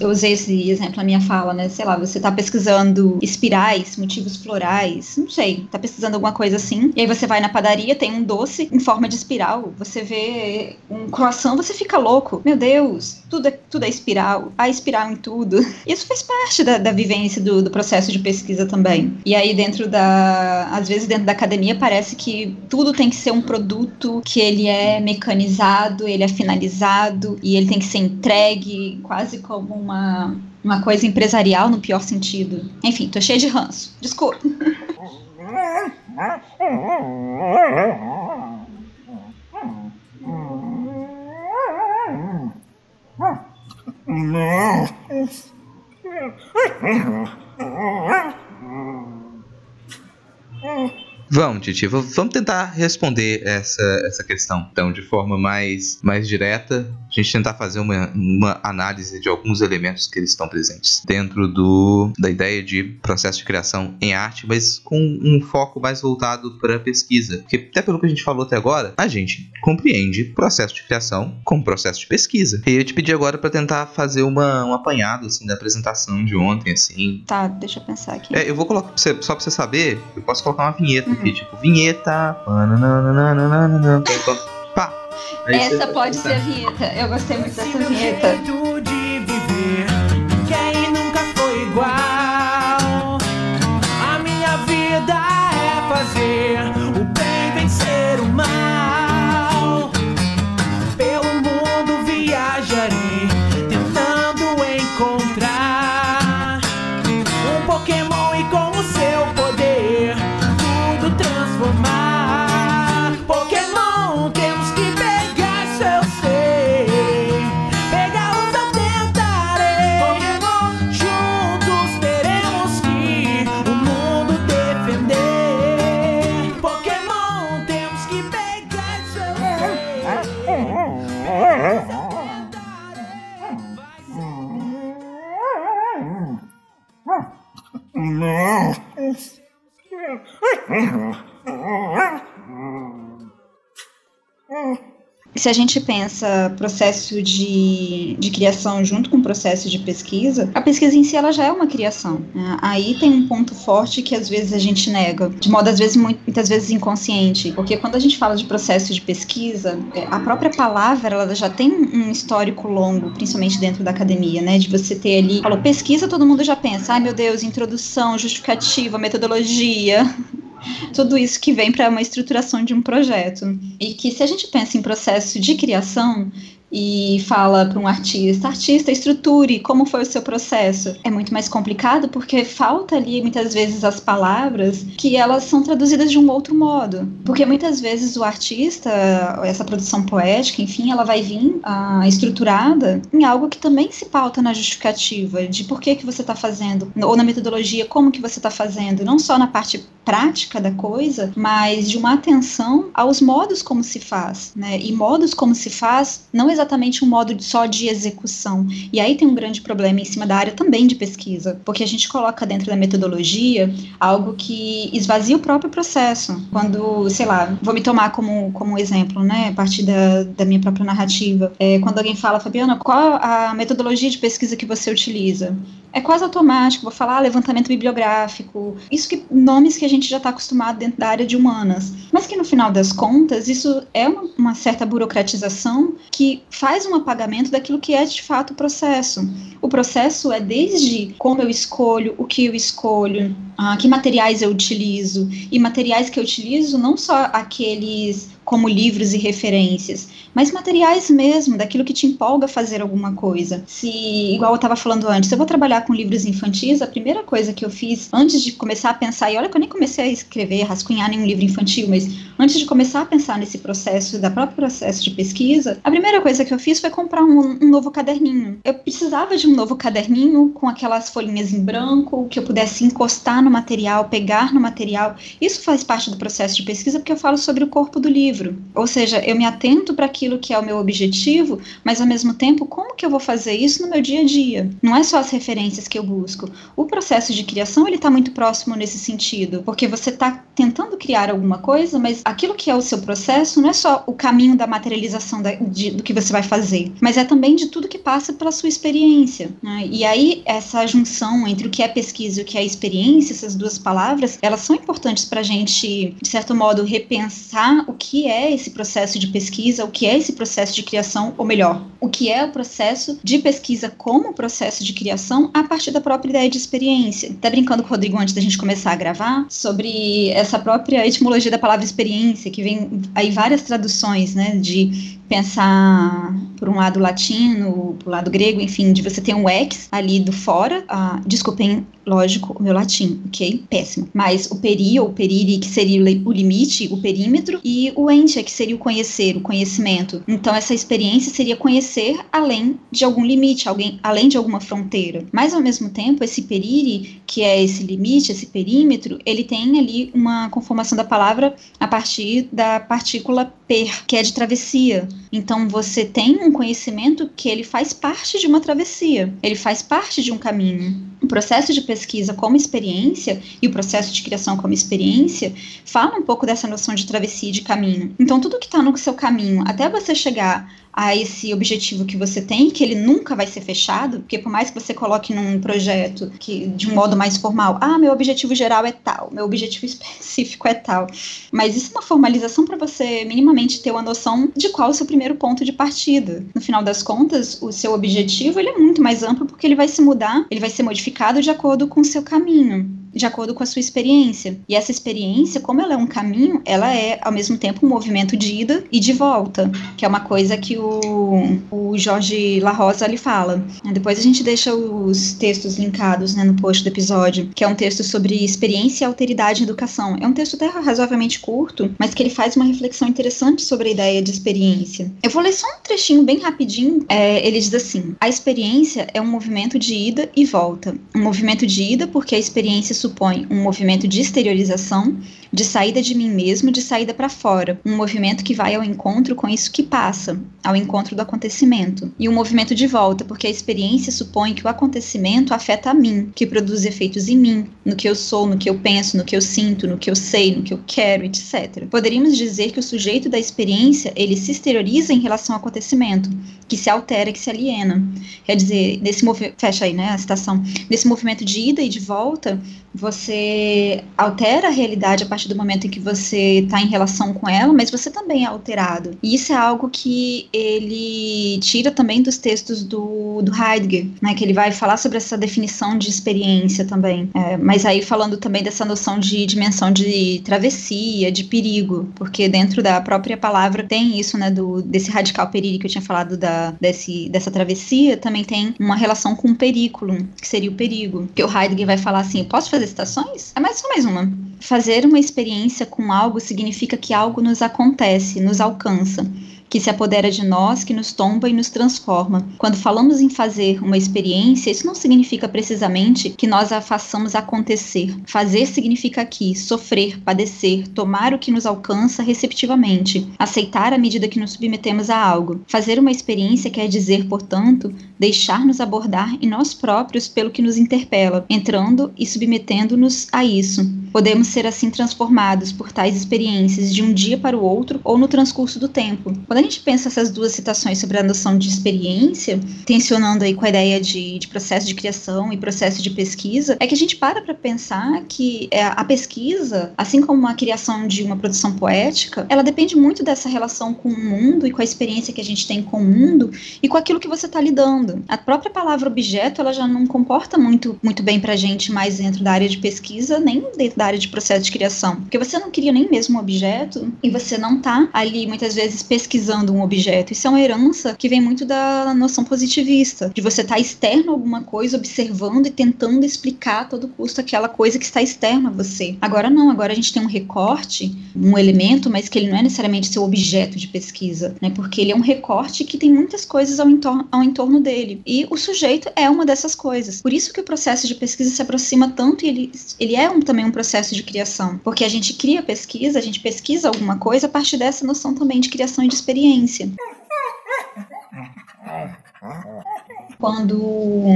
Speaker 1: Eu usei esse exemplo na minha fala, né? Sei lá, você tá pesquisando espirais, motivos florais, não sei, tá pesquisando alguma coisa assim. E aí você vai na padaria, tem um doce em forma de espiral. Você vê um croissant, você fica louco. Meu Deus, tudo é, tudo é espiral. Há espiral em tudo. Isso faz parte da, da vivência do, do processo de pesquisa também. E aí, dentro da. Às vezes, dentro da academia, parece que tudo tem que ser um produto que ele é mecanizado, ele é finalizado e ele tem que ser entregue quase como uma, uma coisa empresarial no pior sentido. Enfim, tô cheia de ranço. Desculpa.
Speaker 2: Vamos, Titi, vamos tentar responder essa, essa questão, então, de forma mais, mais direta. A gente tentar fazer uma, uma análise de alguns elementos que eles estão presentes dentro do, da ideia de processo de criação em arte, mas com um foco mais voltado para a pesquisa. Porque, até pelo que a gente falou até agora, a gente compreende processo de criação como processo de pesquisa. E eu te pedi agora para tentar fazer uma, um apanhado assim, da apresentação de ontem, assim.
Speaker 1: Tá, deixa eu pensar aqui.
Speaker 2: É, eu vou colocar, só para você saber, eu posso colocar uma vinheta. Uhum aqui, tipo, vinheta.
Speaker 1: Pá. Essa pode ser a vinheta. Eu gostei muito dessa vinheta. Se a gente pensa processo de, de criação junto com processo de pesquisa, a pesquisa em si ela já é uma criação. Né? Aí tem um ponto forte que às vezes a gente nega, de modo às vezes muitas vezes inconsciente, porque quando a gente fala de processo de pesquisa, é, a própria palavra ela já tem um histórico longo, principalmente dentro da academia, né? De você ter ali, falou pesquisa, todo mundo já pensa, ai meu Deus, introdução, justificativa, metodologia tudo isso que vem para uma estruturação de um projeto. E que se a gente pensa em processo de criação, e fala para um artista, artista, estruture como foi o seu processo. É muito mais complicado porque falta ali muitas vezes as palavras que elas são traduzidas de um outro modo. Porque muitas vezes o artista, essa produção poética, enfim, ela vai vir ah, estruturada em algo que também se pauta na justificativa de por que que você está fazendo ou na metodologia como que você está fazendo, não só na parte prática da coisa, mas de uma atenção aos modos como se faz, né? E modos como se faz não exatamente um modo só de execução. E aí tem um grande problema em cima da área também de pesquisa, porque a gente coloca dentro da metodologia algo que esvazia o próprio processo. Quando, sei lá, vou me tomar como, como exemplo, né, a partir da, da minha própria narrativa. É, quando alguém fala, Fabiana, qual a metodologia de pesquisa que você utiliza? É quase automático, vou falar levantamento bibliográfico, isso que nomes que a gente já está acostumado dentro da área de humanas, mas que no final das contas isso é uma, uma, certa burocratização que faz um apagamento daquilo que é de fato o processo. O processo é desde como eu escolho, o que eu escolho, ah, que materiais eu utilizo. E materiais que eu utilizo não só aqueles como livros e referências, mas materiais mesmo, daquilo que te empolga fazer alguma coisa. Se, igual eu estava falando antes, eu vou trabalhar com livros infantis, a primeira coisa que eu fiz antes de começar a pensar, e olha que eu nem comecei a escrever, rascunhar nenhum livro infantil, mas antes de começar a pensar nesse processo, da próprio processo de pesquisa, a primeira coisa que eu fiz foi comprar um, um novo caderninho. Eu precisava de um novo caderninho com aquelas folhinhas em branco, que eu pudesse encostar no material, pegar no material. Isso faz parte do processo de pesquisa porque eu falo sobre o corpo do livro. Ou seja, eu me atento para aquilo que é o meu objetivo, mas ao mesmo tempo, como que eu vou fazer isso no meu dia a dia? Não é só as referências que eu busco. O processo de criação ele está muito próximo nesse sentido, porque você está tentando criar alguma coisa, mas aquilo que é o seu processo não é só o caminho da materialização da, de, do que você vai fazer, mas é também de tudo que passa pela sua experiência. Né? E aí essa junção entre o que é pesquisa e o que é experiência, essas duas palavras, elas são importantes para a gente, de certo modo, repensar o que é esse processo de pesquisa, o que é esse processo de criação, ou melhor, o que é o processo de pesquisa como processo de criação a partir da própria ideia de experiência. Até brincando com o Rodrigo antes da gente começar a gravar sobre essa própria etimologia da palavra experiência, que vem aí várias traduções, né, de pensar por um lado latino, por um lado grego, enfim, de você ter um ex ali do fora. Ah, desculpem, lógico, o meu latim, ok? Péssimo. Mas o peri ou periri, que seria o limite, o perímetro, e o ente, que seria o conhecer, o conhecimento. Então, essa experiência seria conhecer além de algum limite, alguém, além de alguma fronteira. Mas, ao mesmo tempo, esse periri, que é esse limite, esse perímetro, ele tem ali uma conformação da palavra a partir da partícula per, que é de travessia. Então você tem um conhecimento que ele faz parte de uma travessia, ele faz parte de um caminho. O processo de pesquisa como experiência e o processo de criação como experiência fala um pouco dessa noção de travessia e de caminho. Então tudo que está no seu caminho até você chegar a esse objetivo que você tem, que ele nunca vai ser fechado, porque por mais que você coloque num projeto que de um modo mais formal, ah, meu objetivo geral é tal, meu objetivo específico é tal, mas isso é uma formalização para você minimamente ter uma noção de qual é o seu primeiro ponto de partida. No final das contas, o seu objetivo ele é muito mais amplo porque ele vai se mudar, ele vai ser modificado de acordo com o seu caminho de acordo com a sua experiência. E essa experiência, como ela é um caminho, ela é ao mesmo tempo um movimento de ida e de volta, que é uma coisa que o, o Jorge La Rosa ele fala. Depois a gente deixa os textos linkados né, no post do episódio, que é um texto sobre experiência, alteridade e educação. É um texto até razoavelmente curto, mas que ele faz uma reflexão interessante sobre a ideia de experiência. Eu vou ler só um trechinho bem rapidinho. É, ele diz assim: a experiência é um movimento de ida e volta. Um movimento de ida porque a experiência supõe um movimento de exteriorização, de saída de mim mesmo, de saída para fora, um movimento que vai ao encontro com isso que passa, ao encontro do acontecimento, e um movimento de volta, porque a experiência supõe que o acontecimento afeta a mim, que produz efeitos em mim, no que eu sou, no que eu penso, no que eu sinto, no que eu sei, no que eu quero, etc. Poderíamos dizer que o sujeito da experiência, ele se exterioriza em relação ao acontecimento, que se altera, que se aliena. Quer dizer, nesse movimento, fecha aí, né, a citação, nesse movimento de ida e de volta, você altera a realidade a partir do momento em que você está em relação com ela, mas você também é alterado. E isso é algo que ele tira também dos textos do, do Heidegger, né, que ele vai falar sobre essa definição de experiência também. É, mas aí falando também dessa noção de dimensão de travessia, de perigo, porque dentro da própria palavra tem isso, né, do, desse radical perigo que eu tinha falado da, desse, dessa travessia, também tem uma relação com o perículo, que seria o perigo. Que o Heidegger vai falar assim: posso fazer citações? É mais só mais uma. Fazer uma experiência com algo significa que algo nos acontece, nos alcança que se apodera de nós, que nos tomba e nos transforma. Quando falamos em fazer uma experiência, isso não significa precisamente que nós a façamos acontecer. Fazer significa aqui sofrer, padecer, tomar o que nos alcança receptivamente, aceitar à medida que nos submetemos a algo. Fazer uma experiência quer dizer, portanto, deixar-nos abordar em nós próprios pelo que nos interpela, entrando e submetendo-nos a isso. Podemos ser assim transformados por tais experiências de um dia para o outro ou no transcurso do tempo. Quando a gente pensa essas duas citações sobre a noção de experiência, tensionando aí com a ideia de, de processo de criação e processo de pesquisa, é que a gente para para pensar que é, a pesquisa, assim como a criação de uma produção poética, ela depende muito dessa relação com o mundo e com a experiência que a gente tem com o mundo e com aquilo que você está lidando. A própria palavra objeto, ela já não comporta muito, muito bem para a gente mais dentro da área de pesquisa, nem dentro da área de processo de criação. Porque você não cria nem mesmo um objeto e você não está ali muitas vezes pesquisando usando um objeto. Isso é uma herança que vem muito da noção positivista, de você estar tá externo a alguma coisa, observando e tentando explicar a todo custo aquela coisa que está externa a você. Agora não, agora a gente tem um recorte, um elemento, mas que ele não é necessariamente seu objeto de pesquisa, né? Porque ele é um recorte que tem muitas coisas ao entorno, ao entorno dele. E o sujeito é uma dessas coisas. Por isso que o processo de pesquisa se aproxima tanto e ele, ele é um, também um processo de criação. Porque a gente cria pesquisa, a gente pesquisa alguma coisa a partir dessa noção também de criação e de experiência experiência. Quando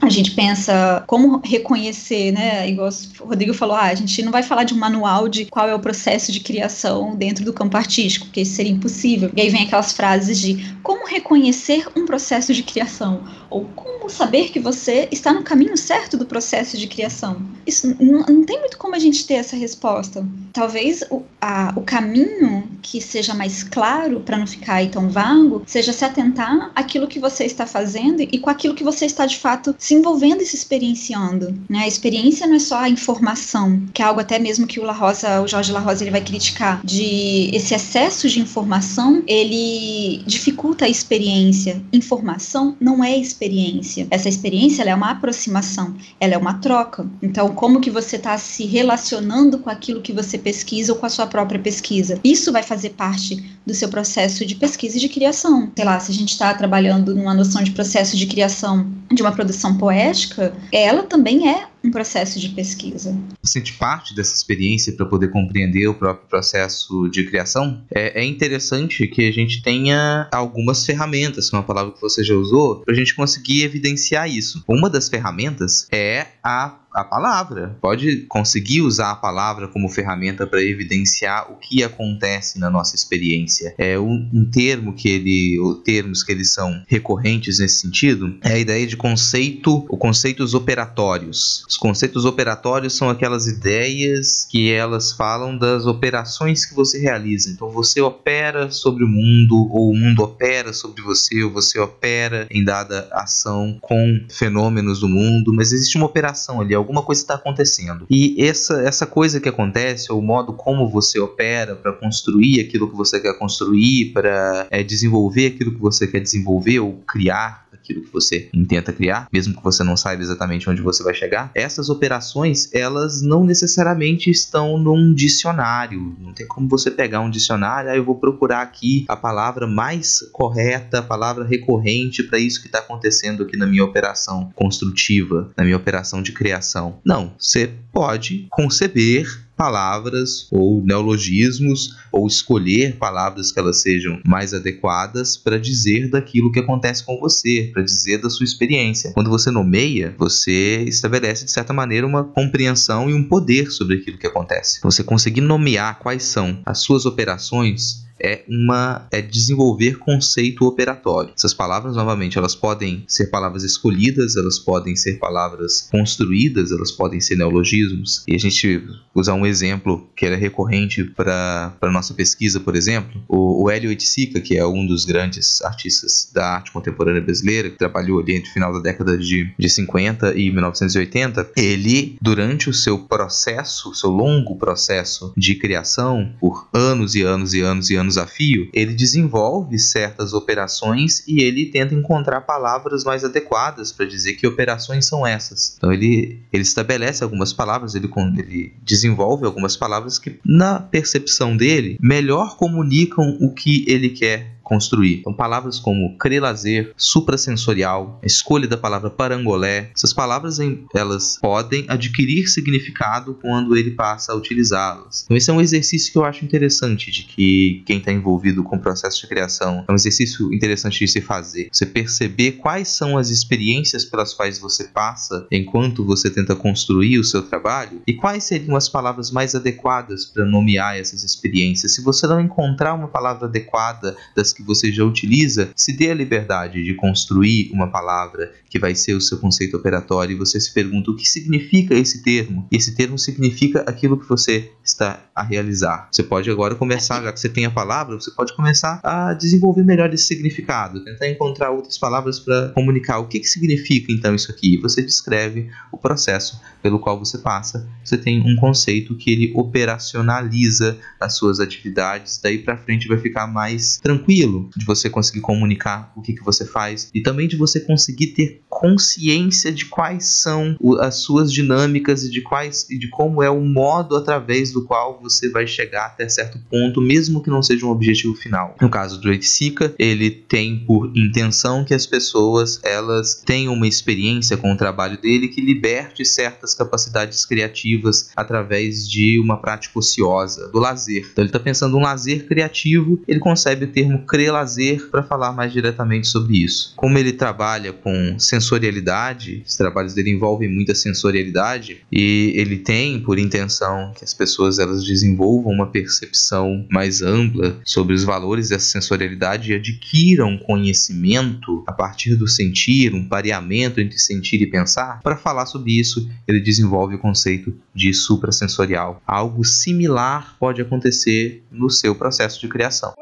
Speaker 1: a gente pensa como reconhecer, né? Igual o Rodrigo falou, ah, a gente não vai falar de um manual de qual é o processo de criação dentro do campo artístico, porque isso seria impossível. E aí vem aquelas frases de como reconhecer um processo de criação, ou como saber que você está no caminho certo do processo de criação. Isso não, não tem muito como a gente ter essa resposta. Talvez o, a, o caminho que seja mais claro, para não ficar aí tão vago, seja se atentar àquilo que você está fazendo e com aquilo que você está de fato se envolvendo e se experienciando. Né? A experiência não é só a informação, que é algo até mesmo que o La Rosa, o Jorge La Rosa, ele vai criticar, de esse excesso de informação, ele dificulta a experiência. Informação não é experiência. Essa experiência é uma aproximação, ela é uma troca. Então, como que você está se relacionando com aquilo que você pesquisa ou com a sua própria pesquisa? Isso vai fazer parte do seu processo de pesquisa e de criação. Sei lá, se a gente está trabalhando numa noção de processo de criação de uma produção poética, ela também é um processo de pesquisa.
Speaker 2: Sente parte dessa experiência para poder compreender o próprio processo de criação? É, é, interessante que a gente tenha algumas ferramentas, uma palavra que você já usou, para a gente conseguir evidenciar isso. Uma das ferramentas é a a palavra. Pode conseguir usar a palavra como ferramenta para evidenciar o que acontece na nossa experiência. É um, um termo que ele, termos que eles são recorrentes nesse sentido, é a ideia de conceito, ou conceitos operatórios. Os conceitos operatórios são aquelas ideias que elas falam das operações que você realiza. Então você opera sobre o mundo, ou o mundo opera sobre você, ou você opera em dada ação com fenômenos do mundo, mas existe uma operação ali, alguma coisa está acontecendo. E essa, essa coisa que acontece, ou o modo como você opera para construir aquilo que você quer construir, para é, desenvolver aquilo que você quer desenvolver ou criar aquilo que você intenta criar, mesmo que você não saiba exatamente onde você vai chegar, essas operações elas não necessariamente estão num dicionário. Não tem como você pegar um dicionário, ah, eu vou procurar aqui a palavra mais correta, a palavra recorrente para isso que está acontecendo aqui na minha operação construtiva, na minha operação de criação criação. Não, você pode conceber palavras ou neologismos ou escolher palavras que elas sejam mais adequadas para dizer daquilo que acontece com você, para dizer da sua experiência. Quando você nomeia, você estabelece de certa maneira uma compreensão e um poder sobre aquilo que acontece. Você conseguir nomear quais são as suas operações é uma é desenvolver conceito operatório. Essas palavras, novamente, elas podem ser palavras escolhidas, elas podem ser palavras construídas, elas podem ser neologismos. E a gente usar um exemplo que é recorrente para a nossa pesquisa, por exemplo, o, o Hélio Oiticica, que é um dos grandes artistas da arte contemporânea brasileira, que trabalhou ali entre o final da década de, de 50 e 1980, ele, durante o seu processo, seu longo processo de criação, por anos e anos e anos e anos desafio, ele desenvolve certas operações e ele tenta encontrar palavras mais adequadas para dizer que operações são essas. Então ele, ele estabelece algumas palavras, ele, ele desenvolve algumas palavras que, na percepção dele, melhor comunicam o que ele quer construir. Então, palavras como crelazer, suprassensorial, escolha da palavra parangolé, essas palavras elas podem adquirir significado quando ele passa a utilizá-las. Então, esse é um exercício que eu acho interessante de que quem está envolvido com o processo de criação é um exercício interessante de se fazer. Você perceber quais são as experiências pelas quais você passa enquanto você tenta construir o seu trabalho e quais seriam as palavras mais adequadas para nomear essas experiências. Se você não encontrar uma palavra adequada das que que você já utiliza, se dê a liberdade de construir uma palavra que vai ser o seu conceito operatório e você se pergunta o que significa esse termo. E esse termo significa aquilo que você está a realizar. Você pode agora começar, já que você tem a palavra, você pode começar a desenvolver melhor esse significado, tentar encontrar outras palavras para comunicar o que, que significa então isso aqui. Você descreve o processo pelo qual você passa. Você tem um conceito que ele operacionaliza as suas atividades. Daí para frente vai ficar mais tranquilo de você conseguir comunicar o que, que você faz e também de você conseguir ter consciência de quais são as suas dinâmicas e de quais e de como é o modo através do qual você vai chegar até certo ponto, mesmo que não seja um objetivo final. No caso do Sika, ele tem por intenção que as pessoas elas tenham uma experiência com o trabalho dele que liberte certas capacidades criativas através de uma prática ociosa, do lazer. Então ele está pensando um lazer criativo, ele concebe o termo lazer para falar mais diretamente sobre isso. Como ele trabalha com sensorialidade, os trabalhos dele envolvem muita sensorialidade e ele tem por intenção que as pessoas elas desenvolvam uma percepção mais ampla sobre os valores dessa sensorialidade e adquiram conhecimento a partir do sentir, um pareamento entre sentir e pensar. Para falar sobre isso, ele desenvolve o conceito de suprassensorial. Algo similar pode acontecer no seu processo de criação.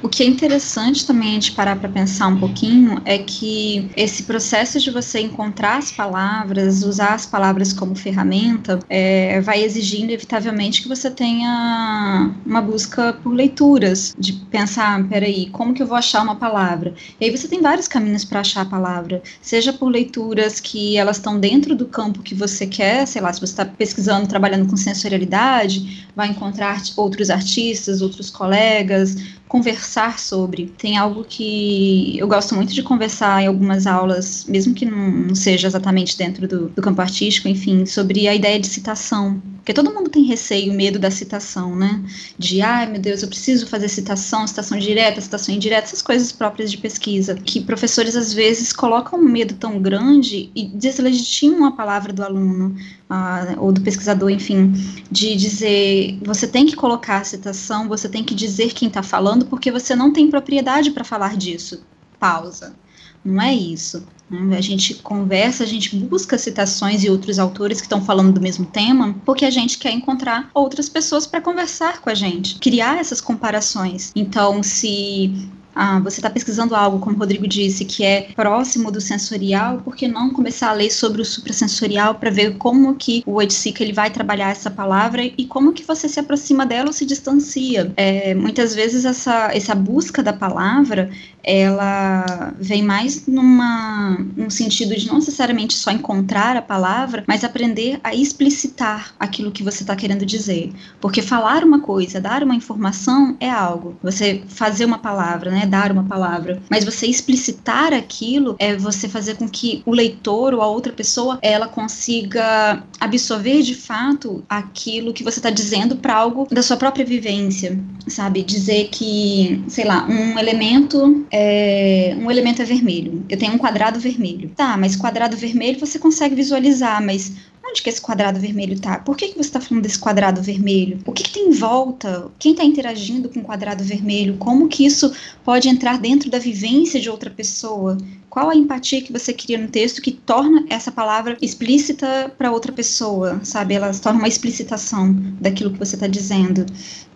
Speaker 1: O que é interessante também de parar para pensar um pouquinho é que esse processo de você encontrar as palavras, usar as palavras como ferramenta, é, vai exigindo inevitavelmente que você tenha uma busca por leituras, de pensar, peraí, como que eu vou achar uma palavra? E aí você tem vários caminhos para achar a palavra, seja por leituras que elas estão dentro do campo que você quer, sei lá, se você está pesquisando, trabalhando com sensorialidade, vai encontrar outros artistas, outros colegas, conversar sobre. Tem algo que eu gosto muito de conversar em algumas aulas, mesmo que não seja exatamente dentro do, do campo artístico, enfim, sobre a ideia de citação. Porque todo mundo tem receio, medo da citação, né? De, ai meu Deus, eu preciso fazer citação, citação direta, citação indireta, essas coisas próprias de pesquisa. Que professores às vezes colocam um medo tão grande e deslegitimam a palavra do aluno, uh, ou do pesquisador, enfim, de dizer, você tem que colocar a citação, você tem que dizer quem está falando, porque você não tem propriedade para falar disso. Pausa. Não é isso. Né? A gente conversa, a gente busca citações e outros autores que estão falando do mesmo tema, porque a gente quer encontrar outras pessoas para conversar com a gente, criar essas comparações. Então, se ah, você está pesquisando algo, como o Rodrigo disse, que é próximo do sensorial, por que não começar a ler sobre o suprassensorial para ver como que o Oiticica ele vai trabalhar essa palavra e como que você se aproxima dela ou se distancia. É, muitas vezes essa, essa busca da palavra, ela vem mais numa, num sentido de não necessariamente só encontrar a palavra, mas aprender a explicitar aquilo que você está querendo dizer. Porque falar uma coisa, dar uma informação é algo. Você fazer uma palavra, né, dar uma palavra, mas você explicitar aquilo é você fazer com que o leitor ou a outra pessoa ela consiga absorver de fato aquilo que você está dizendo para algo da sua própria vivência, sabe? Dizer que, sei lá, um elemento é um elemento é vermelho. Eu tenho um quadrado vermelho. Tá, mas quadrado vermelho você consegue visualizar, mas Onde que esse quadrado vermelho está? Por que, que você está falando desse quadrado vermelho? O que, que tem em volta? Quem está interagindo com o quadrado vermelho? Como que isso pode entrar dentro da vivência de outra pessoa? Qual a empatia que você cria no texto que torna essa palavra explícita para outra pessoa, sabe? Ela se torna uma explicitação daquilo que você está dizendo.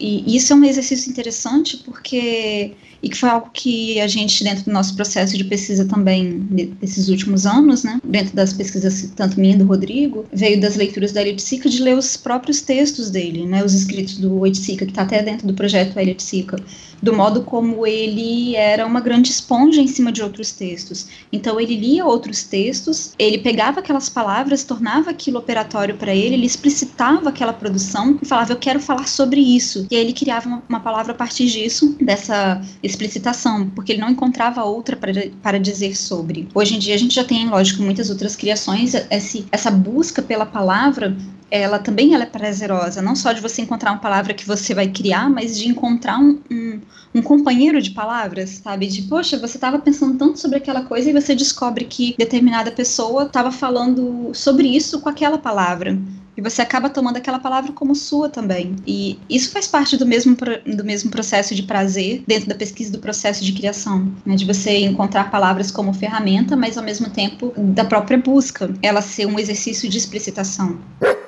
Speaker 1: E isso é um exercício interessante porque e que foi algo que a gente, dentro do nosso processo de pesquisa também, desses últimos anos, né, dentro das pesquisas, tanto minha do Rodrigo, veio das leituras da Eliticica de ler os próprios textos dele, né, os escritos do Eliticica, que está até dentro do projeto Eliticica do modo como ele era uma grande esponja em cima de outros textos. Então ele lia outros textos, ele pegava aquelas palavras, tornava aquilo operatório para ele, ele explicitava aquela produção e falava: Eu quero falar sobre isso. E aí ele criava uma, palavra a partir disso, dessa explicitação, porque ele não encontrava outra para, para dizer sobre. Hoje em dia a gente já tem, lógico, muitas outras criações, esse, essa busca pela palavra ela também ela é prazerosa, não só de você encontrar uma palavra que você vai criar, mas de encontrar um, um, um companheiro de palavras, sabe? De, poxa, você estava pensando tanto sobre aquela coisa e você descobre que determinada pessoa estava falando sobre isso com aquela palavra. E você acaba tomando aquela palavra como sua também. E isso faz parte do mesmo, do mesmo processo de prazer dentro da pesquisa do processo de criação, né? de você encontrar palavras como ferramenta, mas ao mesmo tempo da própria busca, ela ser um exercício de explicitação.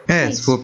Speaker 2: É, é se for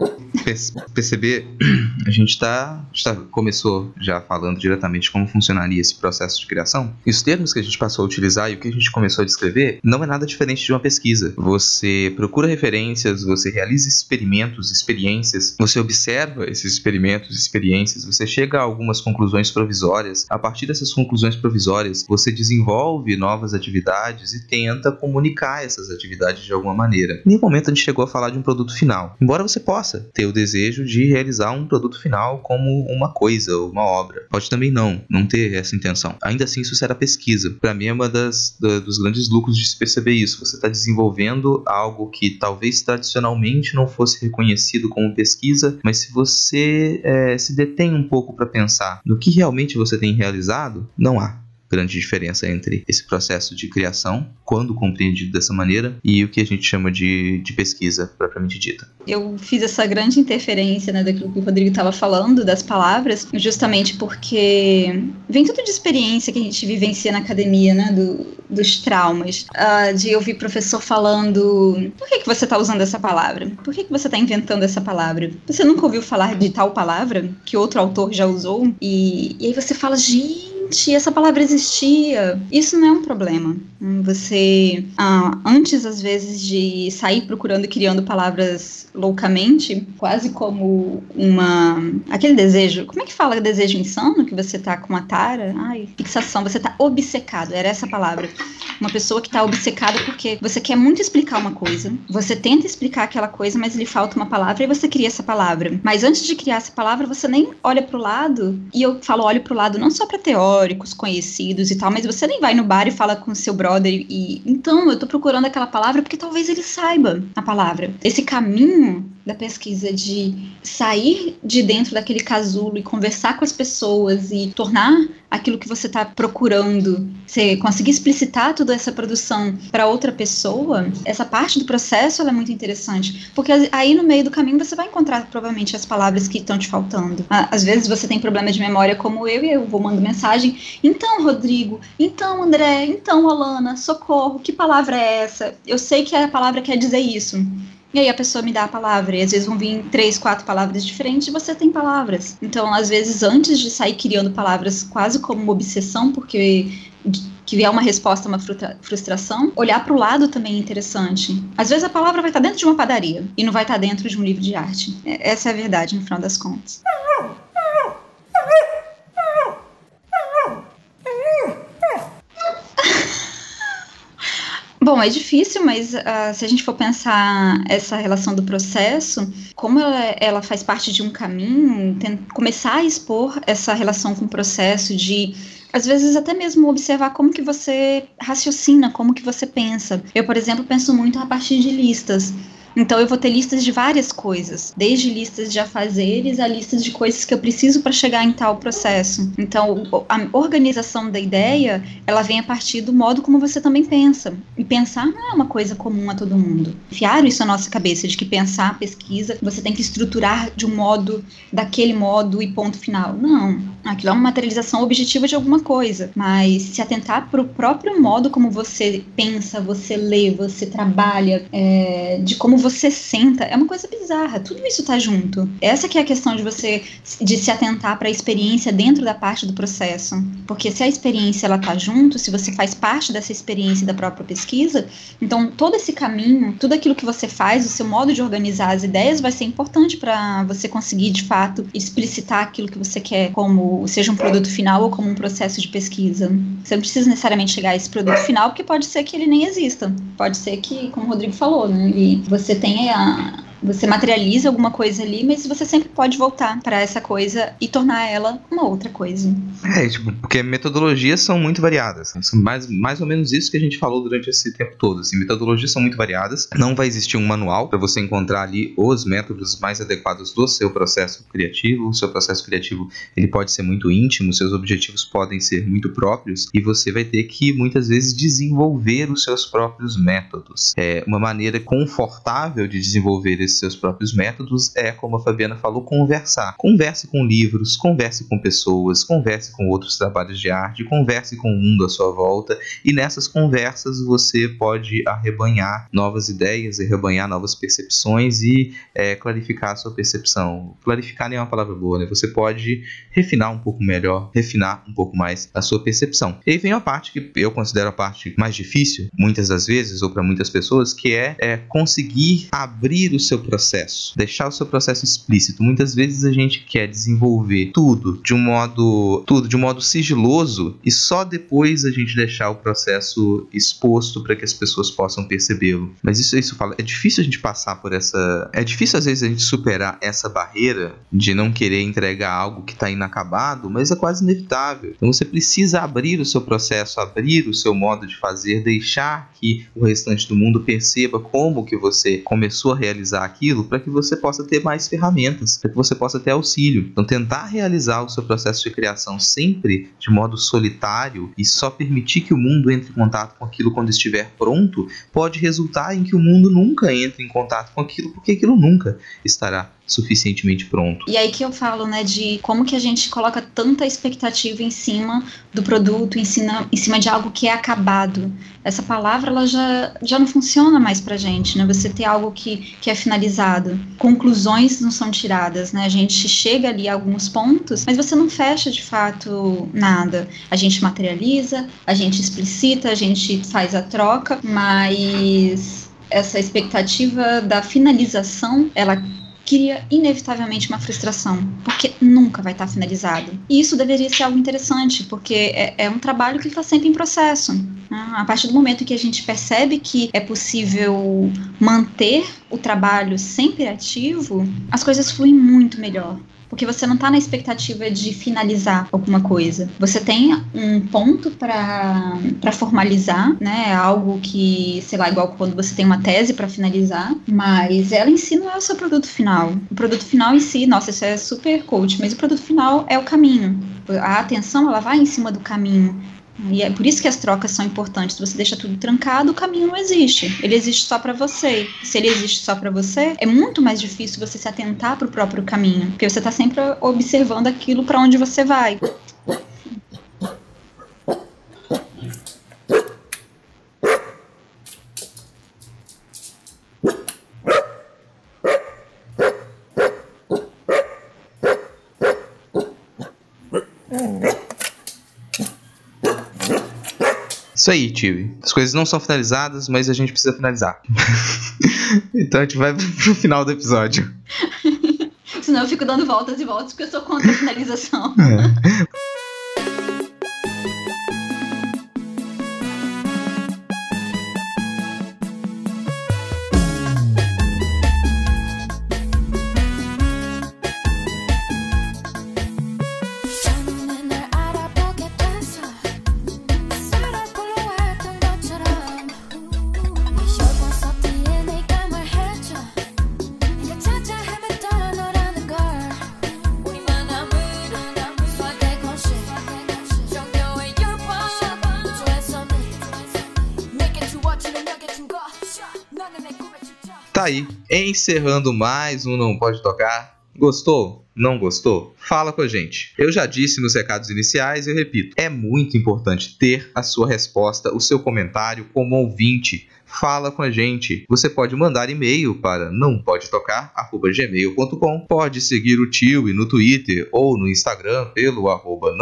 Speaker 2: perceber, a gente tá, tá, começou já falando diretamente como funcionaria esse processo de criação. E os termos que a gente passou a utilizar e o que a gente começou a descrever não é nada diferente de uma pesquisa. Você procura referências, você realiza experimentos, experiências, você observa esses experimentos, experiências, você chega a algumas conclusões provisórias. A partir dessas conclusões provisórias, você desenvolve novas atividades e tenta comunicar essas atividades de alguma maneira. Em nenhum momento a gente chegou a falar de um produto final. Embora você possa ter o desejo de realizar um produto final como uma coisa, uma obra. Pode também não, não ter essa intenção. Ainda assim, isso será pesquisa. Para mim é uma das da, dos grandes lucros de se perceber isso. Você está desenvolvendo algo que talvez tradicionalmente não fosse reconhecido como pesquisa, mas se você é, se detém um pouco para pensar no que realmente você tem realizado, não há grande diferença entre esse processo de criação, quando compreendido dessa maneira, e o que a gente chama de, de pesquisa propriamente dita.
Speaker 1: Eu fiz essa grande interferência né, daquilo que o Rodrigo estava falando, das palavras, justamente porque vem tudo de experiência que a gente vivencia na academia, né, do, dos traumas, uh, de ouvir professor falando: por que, que você está usando essa palavra? Por que, que você está inventando essa palavra? Você nunca ouviu falar de tal palavra que outro autor já usou? E, e aí você fala: gente gente, essa palavra existia. Isso não é um problema. Você, ah, antes às vezes de sair procurando e criando palavras loucamente, quase como uma. aquele desejo. Como é que fala desejo insano? Que você tá com uma tara? Ai, fixação, você tá obcecado. Era essa palavra. Uma pessoa que tá obcecada porque você quer muito explicar uma coisa, você tenta explicar aquela coisa, mas lhe falta uma palavra e você cria essa palavra. Mas antes de criar essa palavra, você nem olha pro lado, e eu falo olho pro lado não só teoria teóricos conhecidos e tal, mas você nem vai no bar e fala com seu brother e então eu tô procurando aquela palavra porque talvez ele saiba a palavra. Esse caminho da pesquisa de sair de dentro daquele casulo e conversar com as pessoas e tornar aquilo que você está procurando, você conseguir explicitar toda essa produção para outra pessoa, essa parte do processo é muito interessante, porque aí no meio do caminho você vai encontrar provavelmente as palavras que estão te faltando. Às vezes você tem problema de memória como eu e eu vou mandando mensagem, então Rodrigo, então André, então Alana, socorro, que palavra é essa? Eu sei que a palavra quer dizer isso. E aí a pessoa me dá a palavra, e às vezes vão vir três, quatro palavras diferentes e você tem palavras. Então, às vezes, antes de sair criando palavras quase como uma obsessão, porque que vier uma resposta uma frustração, olhar para o lado também é interessante. Às vezes a palavra vai estar dentro de uma padaria e não vai estar dentro de um livro de arte. É, essa é a verdade, no final das contas. Bom, é difícil, mas uh, se a gente for pensar essa relação do processo, como ela, ela faz parte de um caminho, tem, começar a expor essa relação com o processo de às vezes até mesmo observar como que você raciocina, como que você pensa. Eu, por exemplo, penso muito a partir de listas. Então eu vou ter listas de várias coisas, desde listas de afazeres a listas de coisas que eu preciso para chegar em tal processo. Então a organização da ideia, ela vem a partir do modo como você também pensa. E pensar não é uma coisa comum a todo mundo. Enfiaram isso na nossa cabeça de que pensar, pesquisa, você tem que estruturar de um modo, daquele modo e ponto final. Não. Aquilo é uma materialização objetiva de alguma coisa, mas se atentar para o próprio modo como você pensa, você lê, você trabalha, é, de como você senta, é uma coisa bizarra. Tudo isso tá junto. Essa que é a questão de você de se atentar para a experiência dentro da parte do processo, porque se a experiência ela tá junto, se você faz parte dessa experiência da própria pesquisa, então todo esse caminho, tudo aquilo que você faz, o seu modo de organizar as ideias vai ser importante para você conseguir de fato explicitar aquilo que você quer como seja um produto final ou como um processo de pesquisa. Você não precisa necessariamente chegar a esse produto final, porque pode ser que ele nem exista. Pode ser que, como o Rodrigo falou, né, você tenha você materializa alguma coisa ali, mas você sempre pode voltar para essa coisa e tornar ela uma outra coisa.
Speaker 2: É, tipo, porque metodologias são muito variadas. São mais, mais ou menos isso que a gente falou durante esse tempo todo. Assim, metodologias são muito variadas. Não vai existir um manual para você encontrar ali os métodos mais adequados do seu processo criativo. O seu processo criativo ele pode ser muito íntimo, seus objetivos podem ser muito próprios e você vai ter que muitas vezes desenvolver os seus próprios métodos. É uma maneira confortável de desenvolver seus próprios métodos é, como a Fabiana falou, conversar. Converse com livros, converse com pessoas, converse com outros trabalhos de arte, converse com o mundo à sua volta e nessas conversas você pode arrebanhar novas ideias, arrebanhar novas percepções e é, clarificar a sua percepção. Clarificar nem é uma palavra boa, né? Você pode refinar um pouco melhor, refinar um pouco mais a sua percepção. E aí vem a parte que eu considero a parte mais difícil, muitas das vezes, ou para muitas pessoas, que é, é conseguir abrir o seu processo, deixar o seu processo explícito. Muitas vezes a gente quer desenvolver tudo de um modo tudo de um modo sigiloso e só depois a gente deixar o processo exposto para que as pessoas possam percebê-lo. Mas isso isso fala, é difícil a gente passar por essa, é difícil às vezes a gente superar essa barreira de não querer entregar algo que está inacabado, mas é quase inevitável. Então você precisa abrir o seu processo, abrir o seu modo de fazer, deixar que o restante do mundo perceba como que você começou a realizar aquilo para que você possa ter mais ferramentas, para que você possa ter auxílio. Então, tentar realizar o seu processo de criação sempre de modo solitário e só permitir que o mundo entre em contato com aquilo quando estiver pronto, pode resultar em que o mundo nunca entre em contato com aquilo, porque aquilo nunca estará suficientemente pronto.
Speaker 1: E aí que eu falo, né, de como que a gente coloca tanta expectativa em cima do produto, em cima, em cima de algo que é acabado. Essa palavra, ela já, já não funciona mais pra gente, né, você ter algo que, que é finalizado. Conclusões não são tiradas, né, a gente chega ali a alguns pontos, mas você não fecha de fato nada. A gente materializa, a gente explicita, a gente faz a troca, mas essa expectativa da finalização, ela cria inevitavelmente uma frustração, porque nunca vai estar finalizado. E isso deveria ser algo interessante, porque é, é um trabalho que está sempre em processo. Né? A partir do momento que a gente percebe que é possível manter o trabalho sempre ativo, as coisas fluem muito melhor porque você não está na expectativa de finalizar alguma coisa. Você tem um ponto para formalizar, né? Algo que, sei lá, igual quando você tem uma tese para finalizar, mas ela em si não é o seu produto final. O produto final em si, nossa, isso é super coach, mas o produto final é o caminho. A atenção, ela vai em cima do caminho. E é por isso que as trocas são importantes. Se você deixa tudo trancado, o caminho não existe. Ele existe só para você. Se ele existe só para você, é muito mais difícil você se atentar para o próprio caminho, porque você está sempre observando aquilo para onde você vai.
Speaker 2: Isso aí, Tive. As coisas não são finalizadas, mas a gente precisa finalizar. então a gente vai pro final do episódio.
Speaker 1: Senão eu fico dando voltas e voltas porque eu sou contra a finalização. É.
Speaker 2: encerrando mais um Não Pode Tocar. Gostou? Não gostou? Fala com a gente. Eu já disse nos recados iniciais e repito: é muito importante ter a sua resposta, o seu comentário como ouvinte fala com a gente. Você pode mandar e-mail para não pode seguir o tio no Twitter ou no Instagram pelo arroba.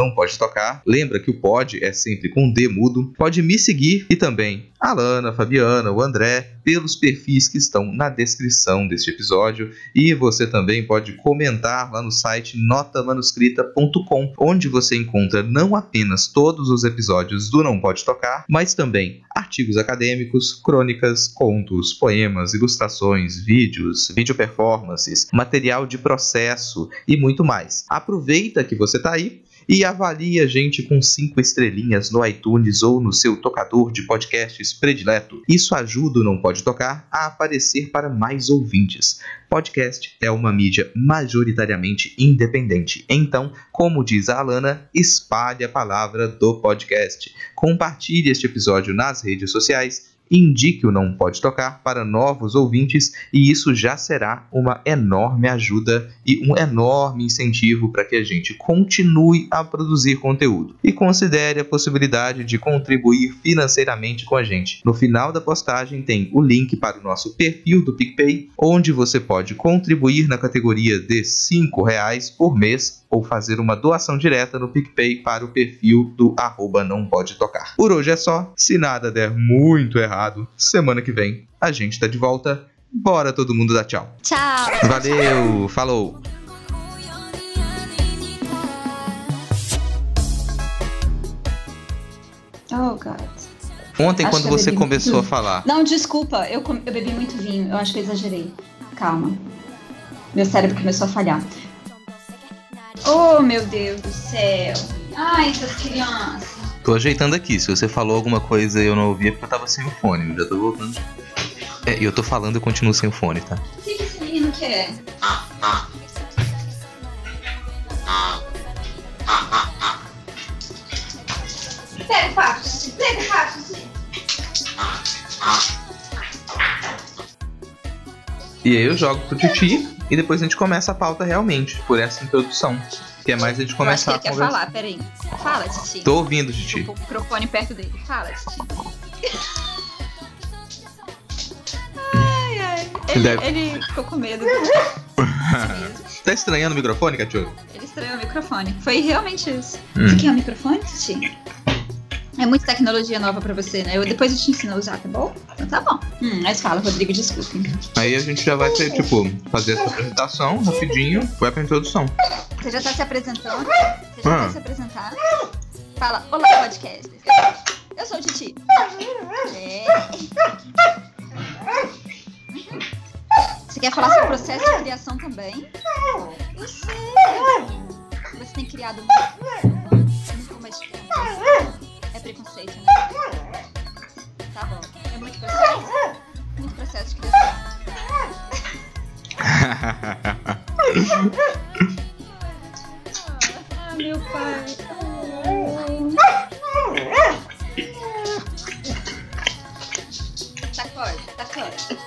Speaker 2: Lembra que o pode é sempre com D mudo. Pode me seguir e também a Lana, a Fabiana, o André, pelos perfis que estão na descrição deste episódio. E você também pode comentar lá no site notamanuscrita.com, onde você encontra não apenas todos os episódios do Não Pode Tocar, mas também artigos acadêmicos, crônicas, contos, poemas, ilustrações, vídeos, vídeo performances, material de processo e muito mais. Aproveita que você está aí e avalie a gente com cinco estrelinhas no iTunes ou no seu tocador de podcasts predileto. Isso ajuda o Não Pode Tocar a aparecer para mais ouvintes. Podcast é uma mídia majoritariamente independente. Então, como diz a Alana, espalhe a palavra do podcast. Compartilhe este episódio nas redes sociais indique o Não Pode Tocar para novos ouvintes e isso já será uma enorme ajuda e um enorme incentivo para que a gente continue a produzir conteúdo. E considere a possibilidade de contribuir financeiramente com a gente. No final da postagem tem o link para o nosso perfil do PicPay, onde você pode contribuir na categoria de R$ reais por mês ou fazer uma doação direta no PicPay para o perfil do arroba não pode tocar. Por hoje é só, se nada der muito errado, semana que vem a gente tá de volta. Bora todo mundo dar tchau.
Speaker 1: Tchau.
Speaker 2: Valeu, falou.
Speaker 1: Oh, God.
Speaker 2: Ontem,
Speaker 1: Acho
Speaker 2: quando você começou a
Speaker 1: muito.
Speaker 2: falar,
Speaker 1: Não, desculpa, eu, com- eu bebi muito vinho. Eu acho que eu exagerei. Calma. Meu cérebro começou a falhar. Oh, meu Deus do céu. Ai, essas crianças.
Speaker 2: tô ajeitando aqui. Se você falou alguma coisa e eu não ouvi, é porque eu tava sem o fone. Eu já tô voltando. É, e eu tô falando e continuo sem o fone, tá?
Speaker 1: O que, que esse menino quer? Pega o papo. Pega o papo.
Speaker 2: E aí eu jogo pro Titi e depois a gente começa a pauta realmente, por essa introdução. Que é mais a gente
Speaker 1: Eu acho que
Speaker 2: começar
Speaker 1: ele
Speaker 2: a
Speaker 1: quer falar, peraí. Fala, Titi.
Speaker 2: Tô ouvindo, Titi.
Speaker 1: O microfone perto dele. Fala, Titi. Ai, ai. Ele,
Speaker 2: Deve-
Speaker 1: ele ficou com medo.
Speaker 2: Tá estranhando o microfone, Cachorro?
Speaker 1: Ele estranhou o microfone. Foi realmente isso.
Speaker 2: Hum.
Speaker 1: Você quer um microfone, Titi? É muita tecnologia nova pra você, né? Eu, depois eu te ensino a usar, tá bom? Então tá bom. Hum, mas fala, Rodrigo, desculpe.
Speaker 2: Aí a gente já vai ter, tipo, fazer essa apresentação rapidinho, vai pra introdução.
Speaker 1: Você já tá se apresentando? Você já
Speaker 2: Ah.
Speaker 1: quer se apresentar? Fala, olá, podcast. Eu sou o Titi. É. Você quer falar sobre o processo de criação também? Eu sei. Você tem criado muito mais tempo. Preconceito, né? Tá bom. É muito processo? Muito processo de criação. Ah, meu pai. Sacode, sacode.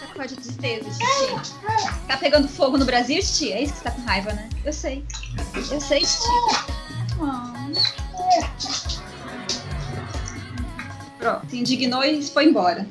Speaker 1: Sacode tristeza, Titi. Tá pegando fogo no Brasil, Titi? É isso que você tá com raiva, né? Eu sei. Eu sei, Titi. Ah. Pronto, se indignou e foi embora.